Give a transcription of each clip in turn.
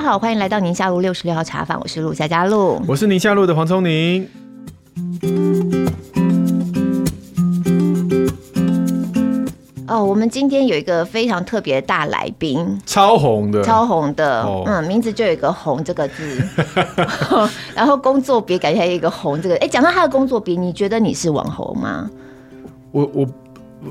家好，欢迎来到宁夏路六十六号茶坊，我是陆夏嘉璐，我是宁夏路的黄聪宁。哦，我们今天有一个非常特别的大来宾，超红的，超红的，哦、嗯，名字就有一个“红”这个字，然后工作别感觉还有一个“红”这个，哎，讲到他的工作别，你觉得你是网红吗？我我。我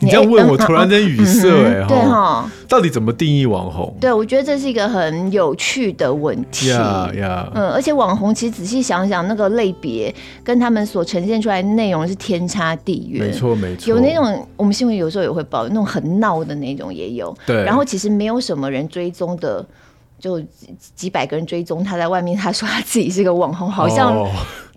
你这样问我，突然间语塞哎，对哈，到底怎么定义网红？对，我觉得这是一个很有趣的问题。呀呀，嗯，而且网红其实仔细想想，那个类别跟他们所呈现出来的内容是天差地远。没错没错，有那种我们新闻有时候也会报，那种很闹的那种也有。对，然后其实没有什么人追踪的，就几百个人追踪他在外面，他说他自己是个网红，好像。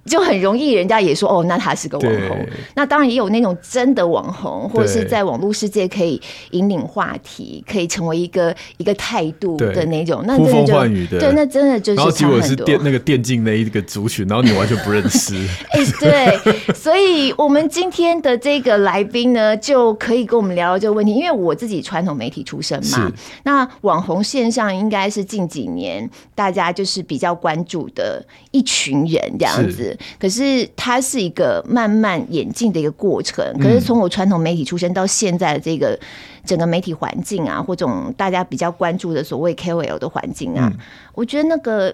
哦就很容易，人家也说哦，那他是个网红。那当然也有那种真的网红，或者是在网络世界可以引领话题，可以成为一个一个态度的那种。那真的就呼风唤雨的，对，那真的就是。然后结果是电那个电竞那一个族群，然后你完全不认识。哎、欸，对，所以我们今天的这个来宾呢，就可以跟我们聊聊这个问题。因为我自己传统媒体出身嘛，那网红线上应该是近几年大家就是比较关注的一群人这样子。可是它是一个慢慢演进的一个过程。可是从我传统媒体出身到现在的这个整个媒体环境啊，或种大家比较关注的所谓 KOL 的环境啊，我觉得那个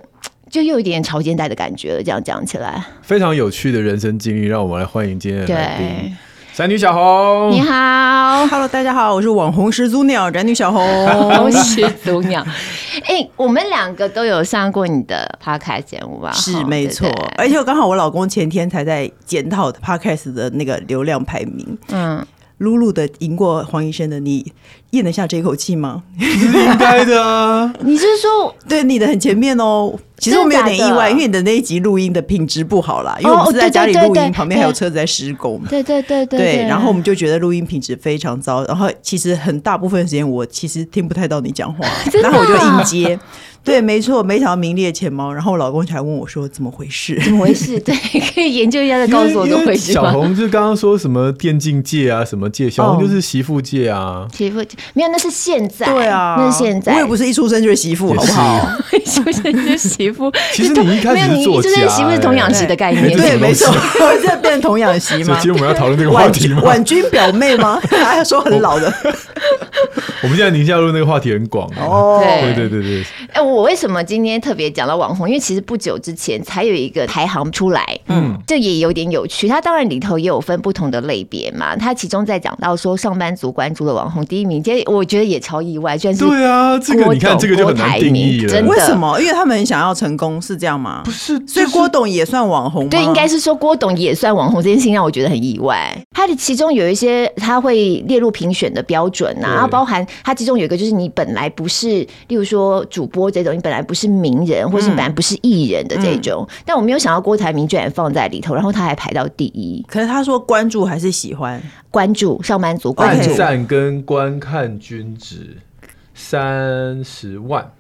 就又有一点潮间带的感觉了。这样讲起来，非常有趣的人生经历，让我们来欢迎今天的来宾。宅女小红，你好，Hello，大家好，我是网红始祖鸟 宅女小红，始祖鸟。哎、欸，我们两个都有上过你的 Podcast 节目吧？是没错，而且我刚好我老公前天才在检讨 Podcast 的那个流量排名，嗯。露露的赢过黄医生的，你咽得下这口气吗？应该的啊。你是说对你的很前面哦？其实我们有点意外，因为你的那一集录音的品质不好啦，因为我们是在家里录音，旁边还有车子在施工。对对对对。对，然后我们就觉得录音品质非常糟，然后其实很大部分时间我其实听不太到你讲话，然后我就硬接。对，没错，没想到名列前茅。然后我老公才问我说：“怎么回事？怎么回事？”对，可以研究一下，再告诉我怎么回事。小红就刚刚说什么电竞界啊，什么界，小红就是媳妇界啊。媳妇界没有，那是现在。对啊，那是现在。我也不是一出生就是媳妇，好不好？一出生就是媳妇。其实你一开始是作家，媳妇是童养媳的概念。对，没错。现在变成童养媳吗？今天我们要讨论这个话题吗？婉君表妹吗？还要说很老的。我们现在宁夏路那个话题很广哦。对对对对。哎，我为什么今天？特别讲到网红，因为其实不久之前才有一个排行出来，嗯，这也有点有趣。它当然里头也有分不同的类别嘛。它其中在讲到说上班族关注的网红第一名，其实我觉得也超意外，居然是对啊，这个你看这个就很难定义了。真的？为什么？因为他们很想要成功，是这样吗？不是，所以郭董也算网红吗？对，应该是说郭董也算网红，这件事情让我觉得很意外。它的其中有一些他会列入评选的标准啊，然后包含它其中有一个就是你本来不是，例如说主播这种，你本来不是名人，或是你本来不是艺人的这种，嗯、但我没有想到郭台铭居然放在里头，然后他还排到第一。可是他说关注还是喜欢关注上班族关注，按赞跟观看均值三十万，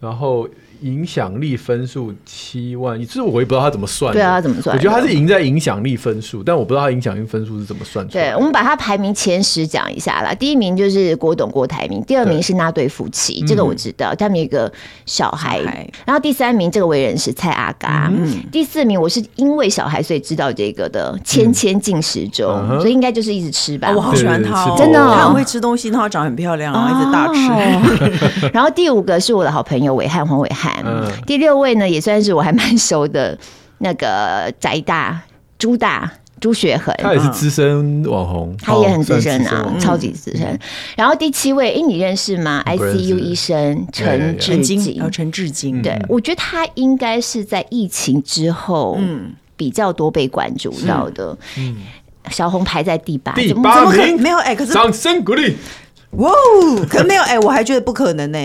然后。影响力分数七万，其实我也不知道他怎么算。对啊，他怎么算？我觉得他是赢在影响力分数，但我不知道他影响力分数是怎么算出来。对，我们把他排名前十讲一下啦。第一名就是郭董郭台铭，第二名是那对夫妻，这个我知道，他们有一个小孩。然后第三名这个为人是蔡阿嘎，嗯，第四名我是因为小孩所以知道这个的，千千进食中，所以应该就是一直吃吧。我好喜欢他，真的，他很会吃东西，然后长得很漂亮，然后一直大吃。然后第五个是我的好朋友伟汉黄暐瀚。嗯，第六位呢，也算是我还蛮熟的，那个宅大朱大朱雪恒，他也是资深网红，他也很资深啊，超级资深。然后第七位，哎，你认识吗？ICU 医生陈志金，陈志金，对，我觉得他应该是在疫情之后，嗯，比较多被关注到的。嗯，小红排在第八，第八名，没有哎，可是掌声鼓励。哇，可没有哎，我还觉得不可能呢。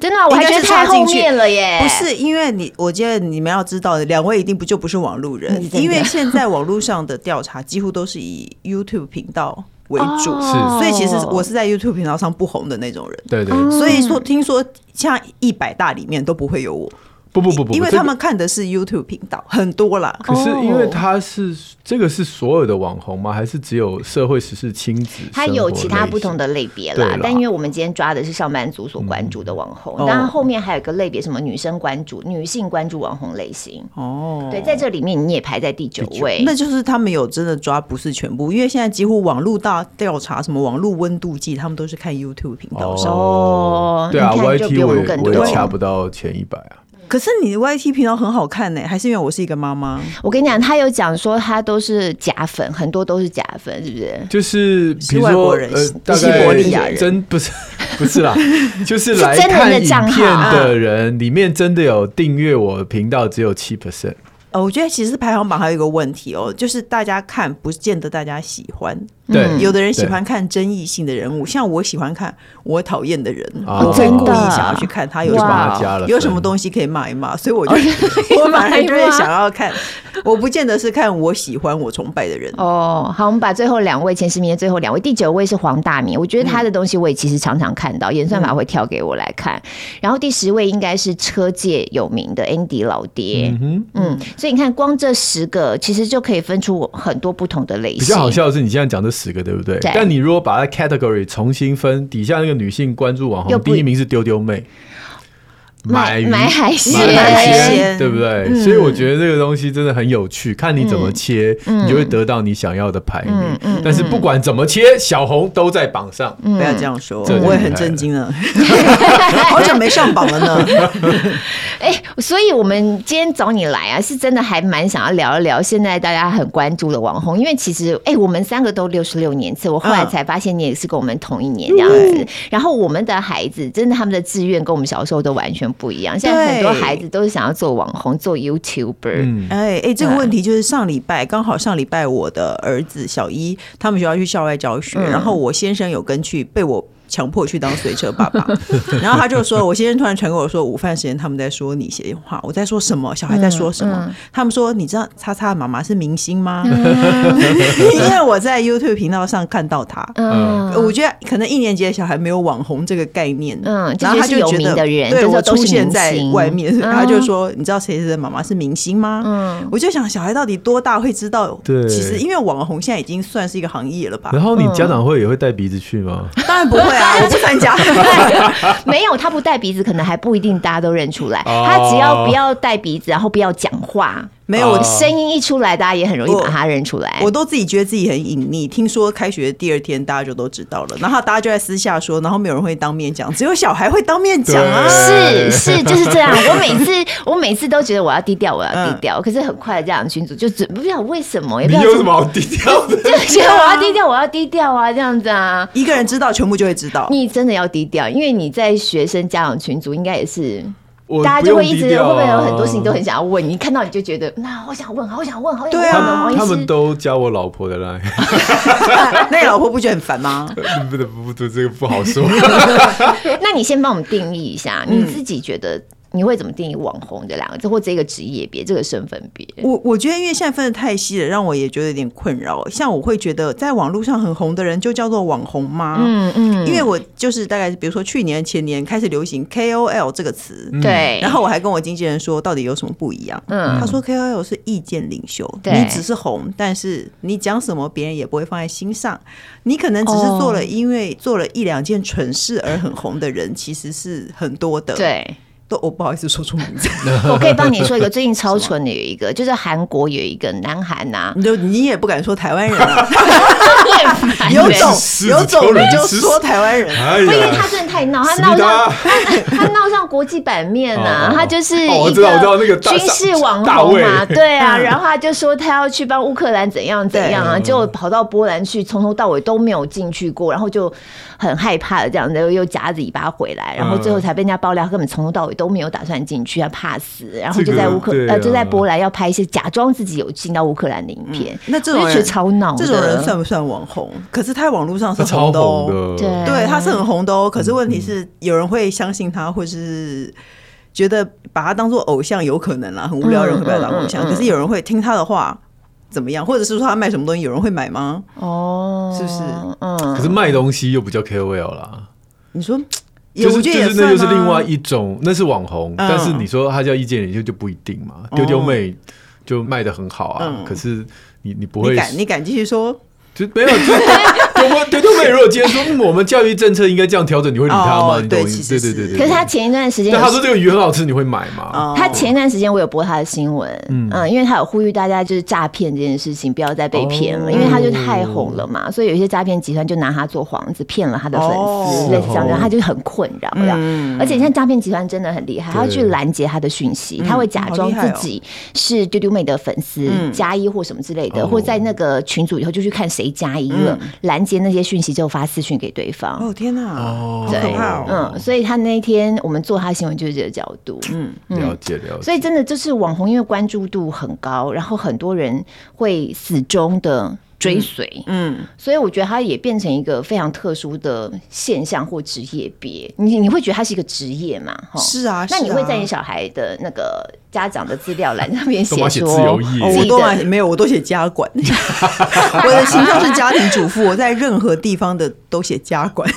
真的，我还觉得太后面了耶。不是，因为你，我觉得你们要知道，两位一定不就不是网路人，因为现在网络上的调查几乎都是以 YouTube 频道为主，是，所以其实我是在 YouTube 频道上不红的那种人。对对。所以说，听说像一百大里面都不会有我。不不不不，因为他们看的是 YouTube 频道，很多啦。可是因为他是这个是所有的网红吗？还是只有社会时事亲子？他有其他不同的类别啦。但因为我们今天抓的是上班族所关注的网红，当然后面还有一个类别，什么女生关注、女性关注网红类型。哦，对，在这里面你也排在第九位。那就是他们有真的抓不是全部，因为现在几乎网络大调查，什么网络温度计，他们都是看 YouTube 频道上。哦，对啊，YT 我我也掐不到前一百啊。可是你的 YT 频道很好看呢，还是因为我是一个妈妈？我跟你讲，他有讲说他都是假粉，很多都是假粉，是不是？就是比如说是外国人，呃，大西伯利亚人，真不是 不是啦，就是来看影片的人里面真的有订阅我频道只有七 percent。呃，我觉得其实排行榜还有一个问题哦，就是大家看不见得大家喜欢。对，有的人喜欢看争议性的人物，像我喜欢看我讨厌的人，我会故意想要去看他有什么，有什么东西可以骂一骂，所以我就 我反而就会想要看。我不见得是看我喜欢我崇拜的人。哦，好，我们把最后两位前十名的最后两位，第九位是黄大明，我觉得他的东西我也其实常常看到，演算法会跳给我来看。然后第十位应该是车界有名的 Andy 老爹，嗯嗯，所以你看光这十个其实就可以分出很多不同的类型。比较好笑的是，你现在讲的。十个对不对？对，但你如果把它 category 重新分，底下那个女性关注网红，第一名是丢丢妹。买买海鲜，海鲜对不对？嗯、所以我觉得这个东西真的很有趣，看你怎么切，嗯、你就会得到你想要的排名。但是不管怎么切，小红都在榜上。嗯、不要这样说，我也很震惊了，好久没上榜了呢。哎、欸，所以我们今天找你来啊，是真的还蛮想要聊一聊现在大家很关注的网红，因为其实哎、欸，我们三个都六十六年次，我后来才发现你也是跟我们同一年这样子。然后我们的孩子真的他们的志愿跟我们小时候都完全。不一样，现在很多孩子都是想要做网红，做 YouTuber。哎哎，这个问题就是上礼拜刚好上礼拜我的儿子小一他们学校去校外教学，然后我先生有跟去，被我。强迫去当随车爸爸，然后他就说：“我先生突然传给我说，午饭时间他们在说你些话，我在说什么？小孩在说什么？他们说你知道叉叉妈妈是明星吗？因为我在 YouTube 频道上看到他。嗯，我觉得可能一年级的小孩没有网红这个概念，嗯，然后他就觉得对我出现在外面，他就说你知道谁谁的妈妈是明星吗？嗯，我就想小孩到底多大会知道？对，其实因为网红现在已经算是一个行业了吧？然后你家长会也会带鼻子去吗？当然不会。”我不参加，没有他不带鼻子，可能还不一定大家都认出来。他只要不要带鼻子，然后不要讲话。没有，我的声音一出来，大家也很容易把他认出来。我，都自己觉得自己很隐秘。听说开学的第二天，大家就都知道了。然后大家就在私下说，然后没有人会当面讲，只有小孩会当面讲啊。是 是，就是这样。我每次 我每次都觉得我要低调，我要低调。嗯、可是很快的，这样群组就准不知道为什么，也不知道有什么好低调的，就觉得我要低调，我要低调啊，这样子啊。一个人知道，全部就会知道。你真的要低调，因为你在学生家长群组应该也是。大家就会一直会不会有很多事情都很想要问你，看到你就觉得那好想问，好想问，好想问。对啊，他们都加我老婆的啦，那你老婆不觉得很烦吗？不不不，这个不好说。那你先帮我们定义一下，你自己觉得。你会怎么定义网红这两个字，或这个职业别、这个身份别？我我觉得，因为现在分的太细了，让我也觉得有点困扰。像我会觉得，在网络上很红的人就叫做网红吗？嗯嗯。因为我就是大概，比如说去年前年开始流行 KOL 这个词，对。然后我还跟我经纪人说，到底有什么不一样？嗯。他说 KOL 是意见领袖，你只是红，但是你讲什么别人也不会放在心上。你可能只是做了，因为做了一两件蠢事而很红的人，其实是很多的。对。我不好意思说出名字，我可以帮你说一个，最近超纯的有一个，就是韩国有一个南韩呐，你就你也不敢说台湾人啊，有种有种你就说台湾人，不因为他真的太闹，他闹上他闹上国际版面呐，他就是一个军事网红嘛，对啊，然后他就说他要去帮乌克兰怎样怎样啊，就跑到波兰去，从头到尾都没有进去过，然后就很害怕的这样子，又夹着尾巴回来，然后最后才被人家爆料，根本从头到尾都没有打算进去，他怕死，然后就在乌克呃就在波兰要拍一些假装自己有进到乌克兰的影片。那这种人超闹，这种人算不算网红？可是他在网络上是红的哦，对，他是很红的哦。可是问题是，有人会相信他，或是觉得把他当做偶像，有可能啦。很无聊人会把他当偶像，可是有人会听他的话，怎么样？或者是说他卖什么东西，有人会买吗？哦，是不是？嗯。可是卖东西又不叫 KOL 啦。你说？就是就是那就是另外一一种，那是网红，但是你说他叫意见领袖就不一定嘛。丢丢妹就卖的很好啊，可是你你不会，你敢你敢继续说？就没有，就丢丢丢妹。如果今天说我们教育政策应该这样调整，你会理他吗？你懂意思？对对对对。可是他前一段时间，他说这个鱼很好吃，你会买吗？他前一段时间我有播他的新闻，嗯，因为他有呼吁大家就是诈骗这件事情不要再被骗了，因为他就太红了嘛，所以有一些诈骗集团就拿他做幌子骗了他的粉丝，类似这样，然后他就很困扰，嗯，而且现在诈骗集团真的很厉害，他要去拦截他的讯息，他会假装自己是丢丢妹的粉丝加一或什么之类的，或在那个群组以后就去看谁加一了，拦截截那些讯息之后发私讯给对方。哦天哪，哦，对，嗯，所以他那一天我们做他新闻就是这个角度，嗯，了解了解。所以真的就是网红，因为关注度很高，然后很多人会死忠的。追随，嗯，所以我觉得它也变成一个非常特殊的现象或职业别。你你会觉得它是一个职业吗？哈，是啊。那你会在你小孩的那个家长的资料栏上面写说，我都没有，我都写家管。我的形象是家庭主妇，我在任何地方的都写家管。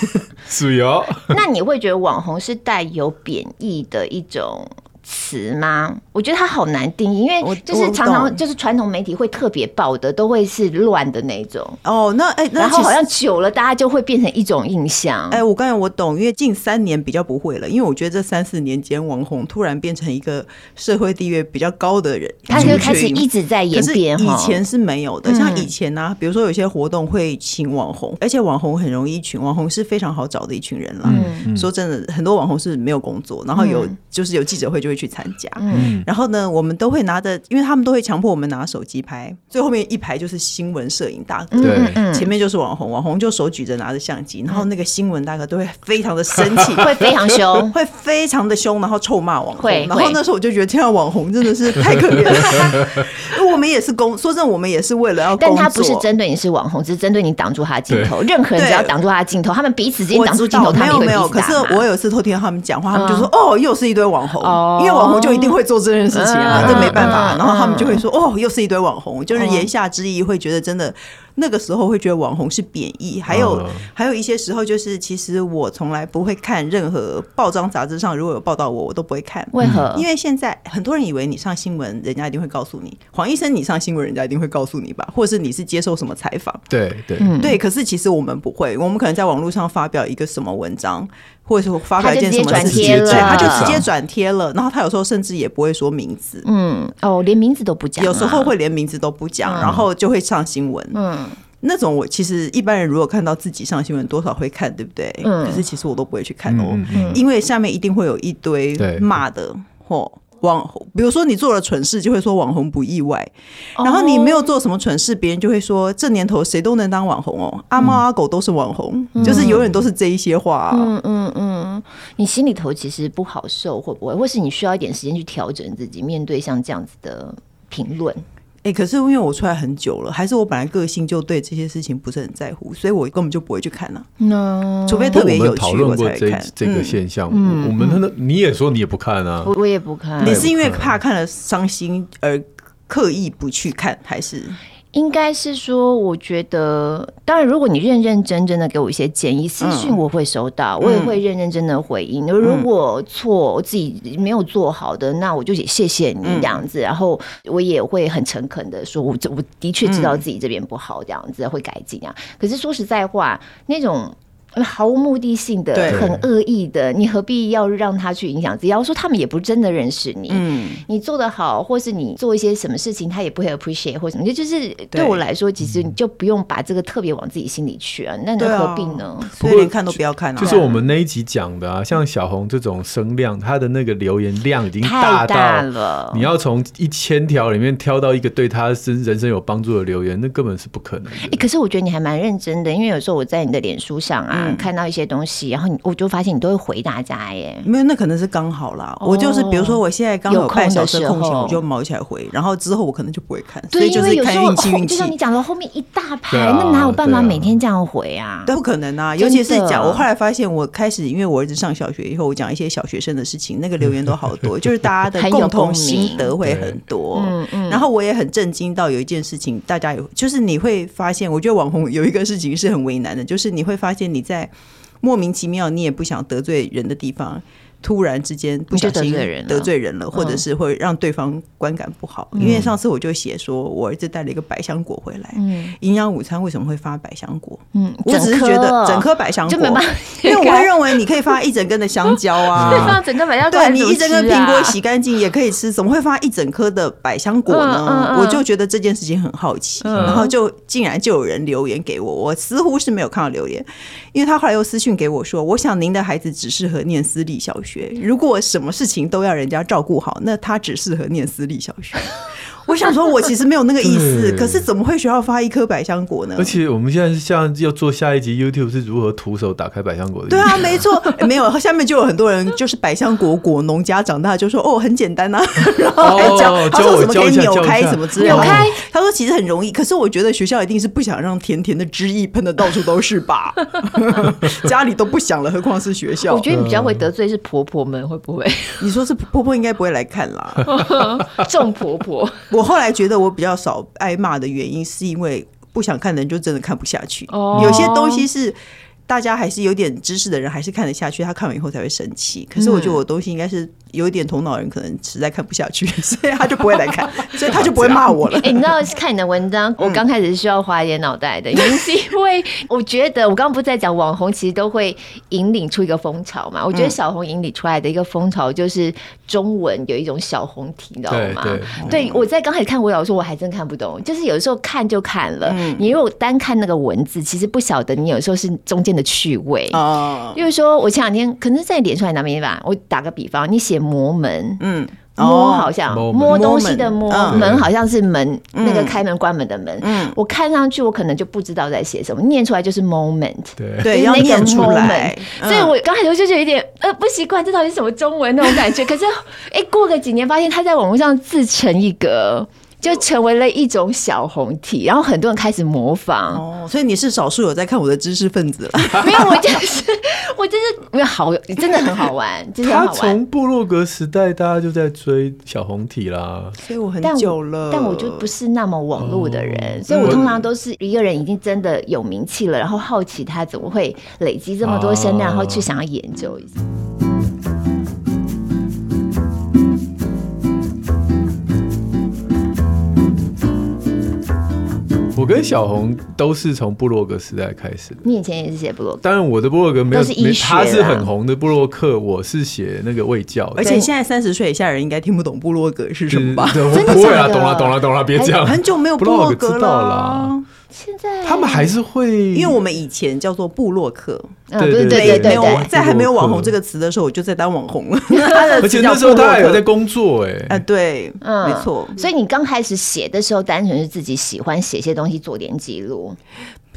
是哟。那你会觉得网红是带有贬义的一种词吗？我觉得它好难定义，因为就是常常就是传统媒体会特别报的，都会是乱的那种。哦，那哎，然后好像久了，大家就会变成一种印象。哎，我刚才我懂，因为近三年比较不会了，因为我觉得这三四年间，网红突然变成一个社会地位比较高的人，他就开始一直在演变。以前是没有的，像以前呢，比如说有些活动会请网红，而且网红很容易群，网红是非常好找的一群人了。说真的，很多网红是没有工作，然后有就是有记者会就会。去参加，嗯，然后呢，我们都会拿着，因为他们都会强迫我们拿手机拍，最后面一排就是新闻摄影大哥，对，前面就是网红，网红就手举着拿着相机，然后那个新闻大哥都会非常的生气，会非常凶，会非常的凶，然后臭骂网红，然后那时候我就觉得，天啊，网红真的是太可怜了。我们也是工，说真的，我们也是为了要，但他不是针对你是网红，只是针对你挡住他的镜头。任何人只要挡住他的镜头，他们彼此之间挡住镜头，他们没有没有。可是我有一次偷听他们讲话，他们就说，哦，又是一堆网红。因为网红就一定会做这件事情啊，这没办法。然后他们就会说：“哦，又是一堆网红。”就是言下之意会觉得真的。那个时候会觉得网红是贬义，还有、uh, 还有一些时候就是，其实我从来不会看任何报章杂志上如果有报道我，我都不会看。为何？因为现在很多人以为你上新闻，人家一定会告诉你。黄医生，你上新闻，人家一定会告诉你吧？或者是你是接受什么采访？对对、嗯、对。可是其实我们不会，我们可能在网络上发表一个什么文章，或者是发表一件什么事情，对，他就直接转贴了。然后他有时候甚至也不会说名字，嗯，哦，连名字都不讲，有时候会连名字都不讲，嗯、然后就会上新闻，嗯。那种我其实一般人如果看到自己上新闻，多少会看，对不对？嗯。可是其实我都不会去看哦，因为下面一定会有一堆骂的或网红，比如说你做了蠢事，就会说网红不意外。然后你没有做什么蠢事，别人就会说这年头谁都能当网红哦，阿猫阿狗都是网红，就是永远都是这一些话。嗯嗯嗯，你心里头其实不好受，会不会？或是你需要一点时间去调整自己，面对像这样子的评论？哎、欸，可是因为我出来很久了，还是我本来个性就对这些事情不是很在乎，所以我根本就不会去看呢、啊。No. 除非特别有趣我才看。这个现象，嗯、我们那你也说你也不看啊？我我也不看。你是因为怕看了伤心而刻意不去看，还是？应该是说，我觉得，当然，如果你认认真真的给我一些建议，私讯我会收到，我也会认认真的回应。如果错，我自己没有做好的，那我就也谢谢你这样子。然后我也会很诚恳的说，我我的确知道自己这边不好，这样子会改进啊。可是说实在话，那种。毫无目的性的、很恶意的，你何必要让他去影响自己？要说他们也不真的认识你，嗯，你做得好，或是你做一些什么事情，他也不会 appreciate 或什么，就就是对我来说，其实你就不用把这个特别往自己心里去啊。那你何必呢？所以连看都不要看啊。就是我们那一集讲的啊，像小红这种声量，她的那个留言量已经大到了，你要从一千条里面挑到一个对她是人生有帮助的留言，那根本是不可能。哎，可是我觉得你还蛮认真的，因为有时候我在你的脸书上啊。看到一些东西，然后你我就发现你都会回大家耶。没有，那可能是刚好啦。我就是比如说，我现在刚好有半小时空闲，我就毛起来回。然后之后我可能就不会看。对，因为有时候就像你讲的，后面一大排，那哪有办法每天这样回啊？都不可能啊！尤其是讲，我后来发现，我开始因为我儿子上小学以后，我讲一些小学生的事情，那个留言都好多，就是大家的共同心得会很多。嗯嗯。然后我也很震惊到有一件事情，大家有就是你会发现，我觉得网红有一个事情是很为难的，就是你会发现你在。莫名其妙你也不想得罪人的地方。突然之间不小心得罪人了，或者是会让对方观感不好。因为上次我就写说，我儿子带了一个百香果回来，嗯营养午餐为什么会发百香果？嗯，我只是觉得整颗百香果，因为我会认为你可以发一整根的香蕉啊，放整个百香果，对，你一整根苹果洗干净也可以吃，怎么会发一整颗的百香果呢？我就觉得这件事情很好奇，然后就竟然就有人留言给我，我似乎是没有看到留言，因为他后来又私信给我说，我想您的孩子只适合念私立小学。如果什么事情都要人家照顾好，那他只适合念私立小学。我想说，我其实没有那个意思，可是怎么会学校发一颗百香果呢？而且我们现在是像要做下一集 YouTube 是如何徒手打开百香果的？对啊，没错、欸，没有，下面就有很多人就是百香果果农家长大就说哦，很简单呐、啊，然后还教、哦、他说什么可以扭开什么之类的，扭开，他说其实很容易，可是我觉得学校一定是不想让甜甜的汁液喷的到处都是吧？家里都不想了，何况是学校？我觉得你比较会得罪是婆婆们，会不会？你说是婆婆应该不会来看啦，众婆婆。我后来觉得我比较少挨骂的原因，是因为不想看的人就真的看不下去。Oh. 有些东西是大家还是有点知识的人还是看得下去，他看完以后才会生气。可是我觉得我东西应该是。有一点头脑人可能实在看不下去，所以他就不会来看，所以他就不会骂我了。哎、欸，你知道看你的文章，我刚开始是需要花一点脑袋的，原因是因为我觉得我刚刚不是在讲网红其实都会引领出一个风潮嘛？我觉得小红引领出来的一个风潮就是中文有一种小红体，你知道吗？对，我在刚开始看我有时候我还真看不懂，就是有的时候看就看了，你如果单看那个文字，其实不晓得你有时候是中间的趣味哦。就是说我前两天可能在脸书还哪边吧，我打个比方，你写。摸门，嗯，摸好像摸东西的摸，门。好像是门，那个开门关门的门。嗯，我看上去我可能就不知道在写什么，念出来就是 moment，对。对，要念出来。所以我刚开始就有一点呃不习惯，这到底是什么中文？那种感觉。可是哎，过个几年发现他在网络上自成一格。就成为了一种小红体，然后很多人开始模仿。哦，所以你是少数有在看我的知识分子了。没有，我就是 我就是没有好，真的很好玩。真的好玩。他从部落格时代，大家就在追小红体啦，所以我很久了。但我，但我就不是那么网络的人，哦，所以我通常都是一个人已经真的有名气了，然后好奇他怎么会累积这么多声量，然后去想要研究一下。我跟小红都是从布洛格时代开始的。你以前也是写布洛格，当然我的布洛格没有，是没他是很红的布洛克，我是写那个卫教。而且现在三十岁以下人应该听不懂布洛格是什么吧？不会啊，懂了懂了懂了，别这样。很久没有布洛格了。现在他们还是会，因为我们以前叫做布洛克，对对对对，在还没有网红这个词的时候，我就在当网红了。而且那时候他还有在工作，哎，啊，对，嗯，没错。所以你刚开始写的时候，单纯是自己喜欢写些东西，做点记录。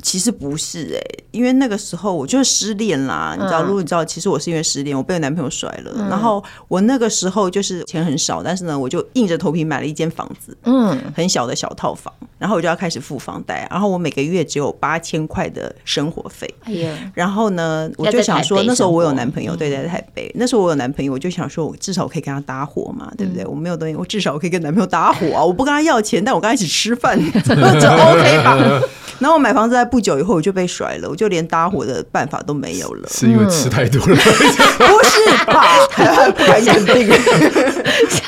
其实不是哎、欸，因为那个时候我就是失恋啦，你知道，如果你知道，其实我是因为失恋，我被我男朋友甩了，嗯、然后我那个时候就是钱很少，但是呢，我就硬着头皮买了一间房子，嗯，很小的小套房，然后我就要开始付房贷，然后我每个月只有八千块的生活费，哎呀，然后呢，我就想说，那时候我有男朋友，对，在台北，那时候我有男朋友，我就想说，我至少我可以跟他搭伙嘛，对不对？我没有东西，我至少我可以跟男朋友搭伙啊，我不跟他要钱，但我跟他一起吃饭，这 OK 吧？然后我买房子在不久以后我就被甩了，我就连搭伙的办法都没有了。是因为吃太多了？嗯、不是吧？不敢肯定。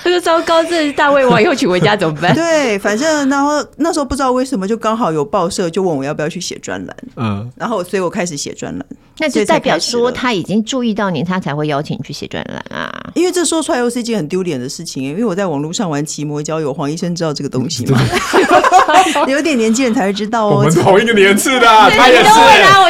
这个糟糕，这是大胃王以后娶回家怎么办？对，反正然后那时候不知道为什么就刚好有报社就问我要不要去写专栏，嗯，然后所以我开始写专栏。那就代表说他已经注意到你，他才会邀请你去写专栏啊。因为这说出来又是一件很丢脸的事情，因为我在网络上玩奇摩交友，黄医生知道这个东西吗？有点年纪人才会知道哦。同一个年次的，他也是。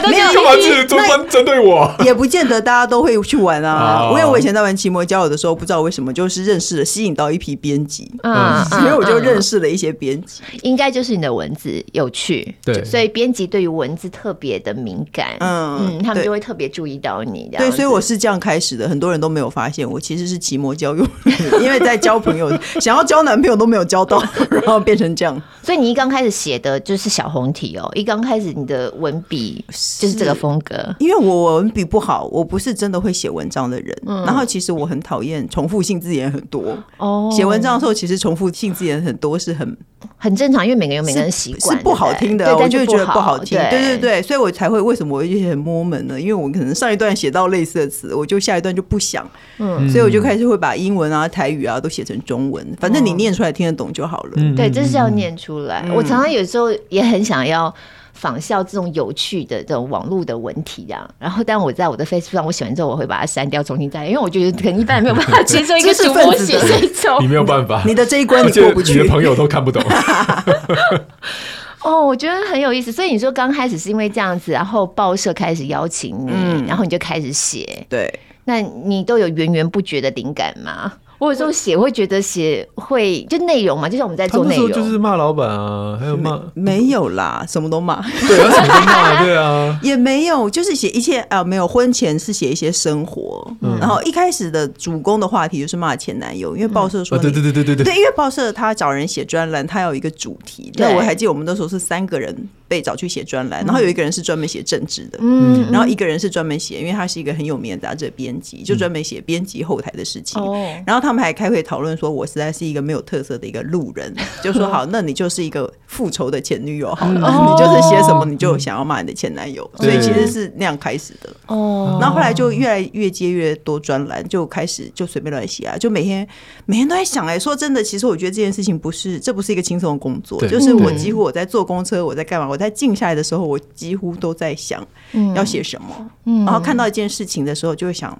没有干嘛是专门针对我？也不见得大家都会去玩啊。因为我以前在玩奇摩交友的时候，不知道为什么就是认识了，吸引到一批编辑，嗯，所以我就认识了一些编辑。应该就是你的文字有趣，对，所以编辑对于文字特别的敏感，嗯嗯，他们就会特别注意到你。对，所以我是这样开始的，很多人都没有发现我其实是奇摩交友，因为在交朋友，想要交男朋友都没有交到，然后变成这样。所以你一刚开始写的就是小红体哦，一刚开始你的文笔就是这个风格。因为我文笔不好，我不是真的会写文章的人。嗯、然后其实我很讨厌重复性字眼很多。哦，写文章的时候其实重复性字眼很多是很很正常，因为每个人有每个人习惯，是不好听的，我就觉得不好听。对对对，所以我才会为什么我一直很摸门呢？因为我可能上一段写到类似的词，我就下一段就不想，嗯，所以我就开始会把英文啊、台语啊都写成中文，反正你念出来听得懂就好了。对，这是要念出来。我常常有时候也很想要。仿效这种有趣的这种网络的文体这样，然后但我在我的 Facebook 上，我写完之后我会把它删掉，重新再来，因为我觉得可能 一般人没有办法接受一个主播写这种，你没有办法，你的这一关你过不去，你的朋友都看不懂。哦，我觉得很有意思。所以你说刚开始是因为这样子，然后报社开始邀请你，嗯、然后你就开始写。对，那你都有源源不绝的灵感吗？我有时候写会觉得写会就内容嘛，就像我们在做内容，就是骂老板啊，还有骂没有啦，什么都骂，对啊，什么都骂，对啊，也没有，就是写一切啊，没有婚前是写一些生活，嗯、然后一开始的主攻的话题就是骂前男友，因为报社说、嗯，对对对对对对，对，因为报社他找人写专栏，他有一个主题，那，我还记得我们那时候是三个人。被找去写专栏，然后有一个人是专门写政治的，嗯，然后一个人是专门写，因为他是一个很有名的杂志编辑，就专门写编辑后台的事情。然后他们还开会讨论说，我实在是一个没有特色的一个路人，就说好，那你就是一个复仇的前女友好了，你就是写什么你就想要骂你的前男友，所以其实是那样开始的。哦，然后后来就越来越接越多专栏，就开始就随便乱写啊，就每天每天都在想哎，说真的，其实我觉得这件事情不是，这不是一个轻松的工作，就是我几乎我在坐公车，我在干嘛，我。在静下来的时候，我几乎都在想要写什么。嗯，然后看到一件事情的时候，就会想，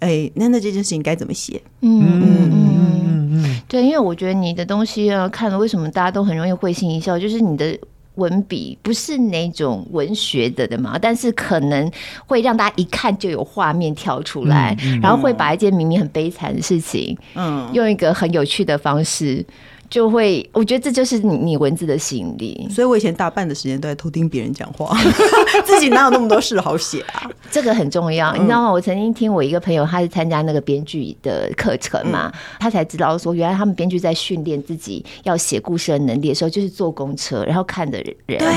哎，那那这件事情该怎么写？嗯嗯嗯嗯，对，因为我觉得你的东西啊，看了为什么大家都很容易会心一笑，就是你的文笔不是那种文学的的嘛，但是可能会让大家一看就有画面跳出来，嗯嗯、然后会把一件明明很悲惨的事情，嗯，用一个很有趣的方式。就会，我觉得这就是你你文字的吸引力。所以我以前大半的时间都在偷听别人讲话，自己哪有那么多事好写啊？这个很重要，你知道吗？我曾经听我一个朋友，他是参加那个编剧的课程嘛，他才知道说，原来他们编剧在训练自己要写故事的能力的时候，就是坐公车，然后看的人。对。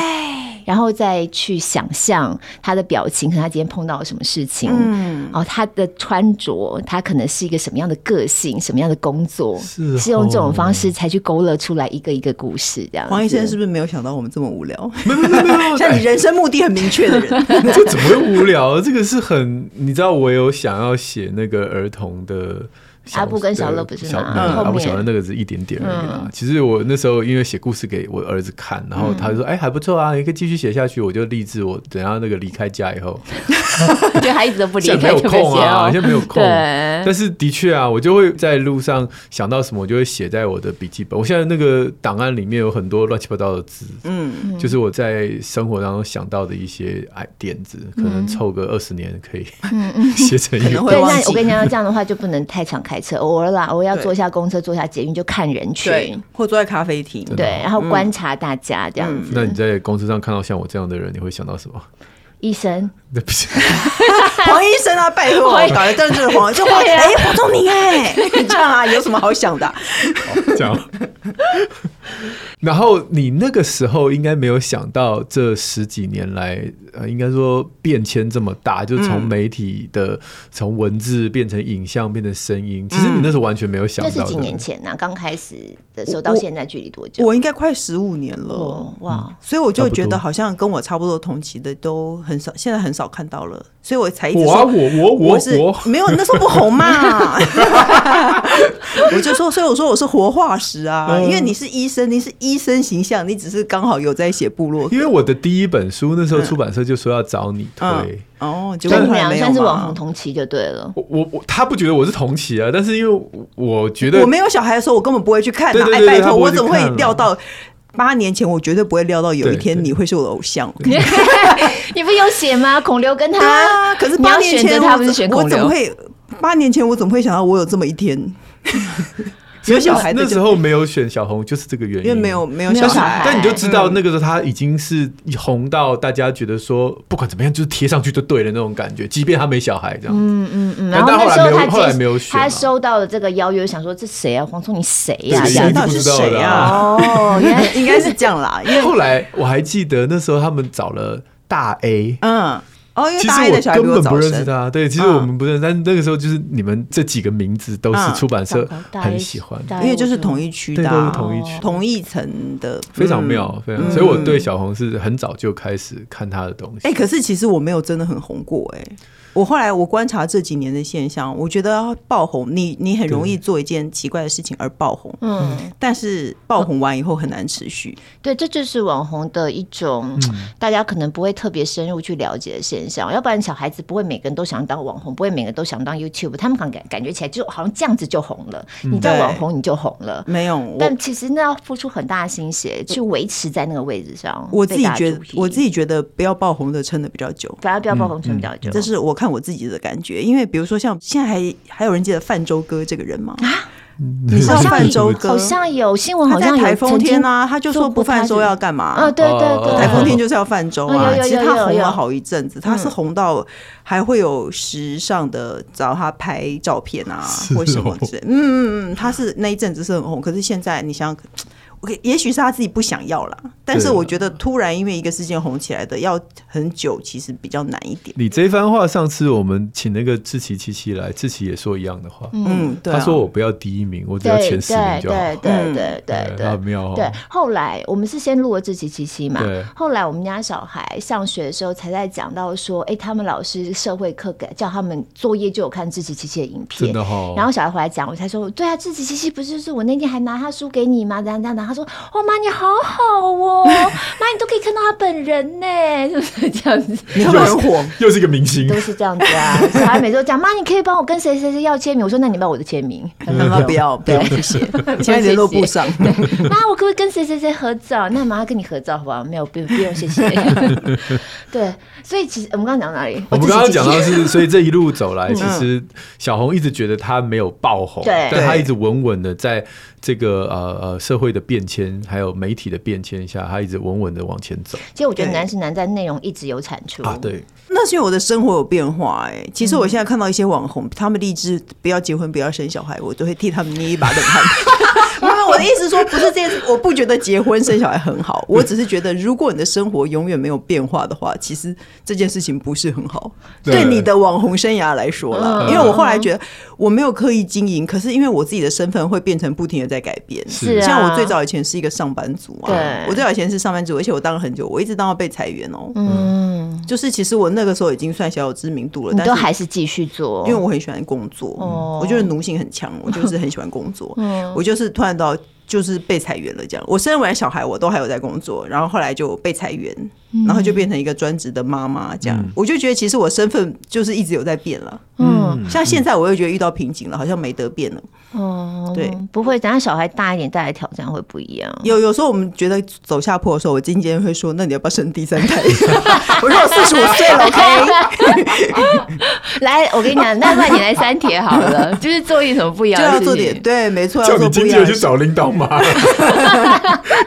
然后再去想象他的表情，和他今天碰到了什么事情，嗯，哦，他的穿着，他可能是一个什么样的个性，什么样的工作，是，是用这种方式才去勾勒出来一个一个故事，这样。黄医生是不是没有想到我们这么无聊？没有没有没有，像你人生目的很明确的人，这怎么会无聊？这个是很，你知道，我有想要写那个儿童的。阿布跟小乐不是吗？阿布小乐那个是一点点而已啦。其实我那时候因为写故事给我儿子看，然后他就说：“哎，还不错啊，你可以继续写下去。”我就立志，我等下那个离开家以后，就，他一直都不离开，没有空啊，现在没有空。但是的确啊，我就会在路上想到什么，我就会写在我的笔记本。我现在那个档案里面有很多乱七八糟的字，嗯，就是我在生活当中想到的一些哎点子，可能凑个二十年可以 写成一个。对，那我跟你讲，这样的话就不能太敞开。开车偶尔啦，我要坐下公车，坐下捷运就看人群，或坐在咖啡厅，对，然后观察大家这样子。那你在公车上看到像我这样的人，你会想到什么？医生？对不起，黄医生啊，拜托，搞的真是黄，就黄哎，黄宗明哎，你这样啊，有什么好想的？这样。然后你那个时候应该没有想到，这十几年来，呃，应该说变迁这么大，就从媒体的从文字变成影像，变成声音。其实你那时候完全没有想到。这是几年前呢？刚开始的时候到现在距离多久？我应该快十五年了，哇！所以我就觉得好像跟我差不多同期的都很少，现在很少看到了，所以我才一直说，我我我我是没有，那时候不红嘛。我就说，所以我说我是活化石啊，因为你是医生，你是医生形象，你只是刚好有在写部落。因为我的第一本书那时候出版社就说要找你推哦，就你们俩算是网红同期就对了。我我他不觉得我是同期啊，但是因为我觉得我没有小孩的时候，我根本不会去看。哎，拜托，我怎么会料到八年前？我绝对不会料到有一天你会是我的偶像。你不有写吗？孔刘跟他，可是八年前他不是选孔刘？我怎么会？八年前我怎么会想到我有这么一天？有小孩那时候没有选小红，就是这个原因，因为没有没有小孩。但你就知道那个时候他已经是红到大家觉得说不管怎么样就是贴上去就对了那种感觉，即便他没小孩这样。嗯嗯嗯。然后那时候他，后来没有选。他收到了这个邀约，想说这谁啊？黄聪你谁呀？谁不知道啊？哦，原来应该是这样啦。因为后来我还记得那时候他们找了大 A，嗯。哦，因为大一的小孩实我根本不认识他，对，其实我们不认识，但那个时候就是你们这几个名字都是出版社很喜欢，因为就是同一区的，对，都是同一区，同一层的，非常妙，非常。所以我对小红是很早就开始看他的东西。哎，可是其实我没有真的很红过，哎。我后来我观察这几年的现象，我觉得爆红，你你很容易做一件奇怪的事情而爆红，嗯，但是爆红完以后很难持续。对，这就是网红的一种大家可能不会特别深入去了解的现象。要不然小孩子不会每个人都想当网红，不会每个人都想当 YouTube，他们感感觉起来就好像这样子就红了，你叫网红你就红了，没有。但其实那要付出很大的心血去维持在那个位置上。我自己觉得，我自己觉得不要爆红的撑的比较久，反而不要爆红撑比较久。这是我看。我自己的感觉，因为比如说像现在还还有人记得泛舟哥这个人吗？啊，你知道泛舟哥？好像有新闻，好像台风天啊，他就说不泛舟要干嘛？啊，对对对，台风天就是要泛舟啊。其实他红了好一阵子，他是红到还会有时尚的找他拍照片啊，或什么之类。嗯嗯嗯，他是那一阵子是很红，可是现在你想想。也许是他自己不想要了，但是我觉得突然因为一个事件红起来的，要很久其实比较难一点。你这番话，上次我们请那个志奇七七来，志奇也说一样的话。嗯，对，他说我不要第一名，我只要前十名就好。对对对对对，很妙。对，后来我们是先录了志奇七七嘛，后来我们家小孩上学的时候才在讲到说，哎，他们老师社会课给叫他们作业就有看志奇七七的影片，真的哈然后小孩回来讲，我才说，对啊，志奇七七不是就是我那天还拿他书给你吗？这样这样的，他说。哦，妈，你好好哦，妈，你都可以看到他本人呢，是不是这样子？你很火，又是一个明星，都是这样子啊。小孩每次都讲，妈，你可以帮我跟谁谁谁要签名。我说，那你要我的签名。妈妈不要，不要，谢谢。现在联络簿上。妈，我可不可以跟谁谁谁合照？那妈妈跟你合照好不好？没有，不用，不用，谢谢。对，所以其实我们刚刚讲到哪里？我们刚刚讲到是，所以这一路走来，其实小红一直觉得她没有爆红，对，但她一直稳稳的在。这个呃呃社会的变迁，还有媒体的变迁下，他一直稳稳的往前走。其实我觉得难是难在内容一直有产出啊。对，那是因为我的生活有变化哎。其实我现在看到一些网红，他们立志不要结婚，不要生小孩，我都会替他们捏一把冷汗。我的意思说，不是这件事，我不觉得结婚生小孩很好，我只是觉得，如果你的生活永远没有变化的话，其实这件事情不是很好，对你的网红生涯来说了。因为我后来觉得，我没有刻意经营，可是因为我自己的身份会变成不停的在改变。是，像我最早以前是一个上班族啊，我最早以前是上班族，而且我当了很久，我一直当到被裁员哦。嗯，就是其实我那个时候已经算小有知名度了，但都还是继续做，因为我很喜欢工作，我觉得奴性很强，我就是很喜欢工作，我就是突然到。就是被裁员了，这样。我生完小孩，我都还有在工作，然后后来就被裁员，然后就变成一个专职的妈妈，这样。嗯、我就觉得其实我身份就是一直有在变了。嗯，像现在我又觉得遇到瓶颈了，好像没得变了。哦，对，不会，等下小孩大一点带来挑战会不一样。有有时候我们觉得走下坡的时候，我经纪人会说：“那你要不要生第三胎？” 我说：“我四十五岁了，OK。”来，我跟你讲，那不然你来三铁好了，就是做一什么不一样的事情，就要做点对，没错，叫你经纪人去找领导吗？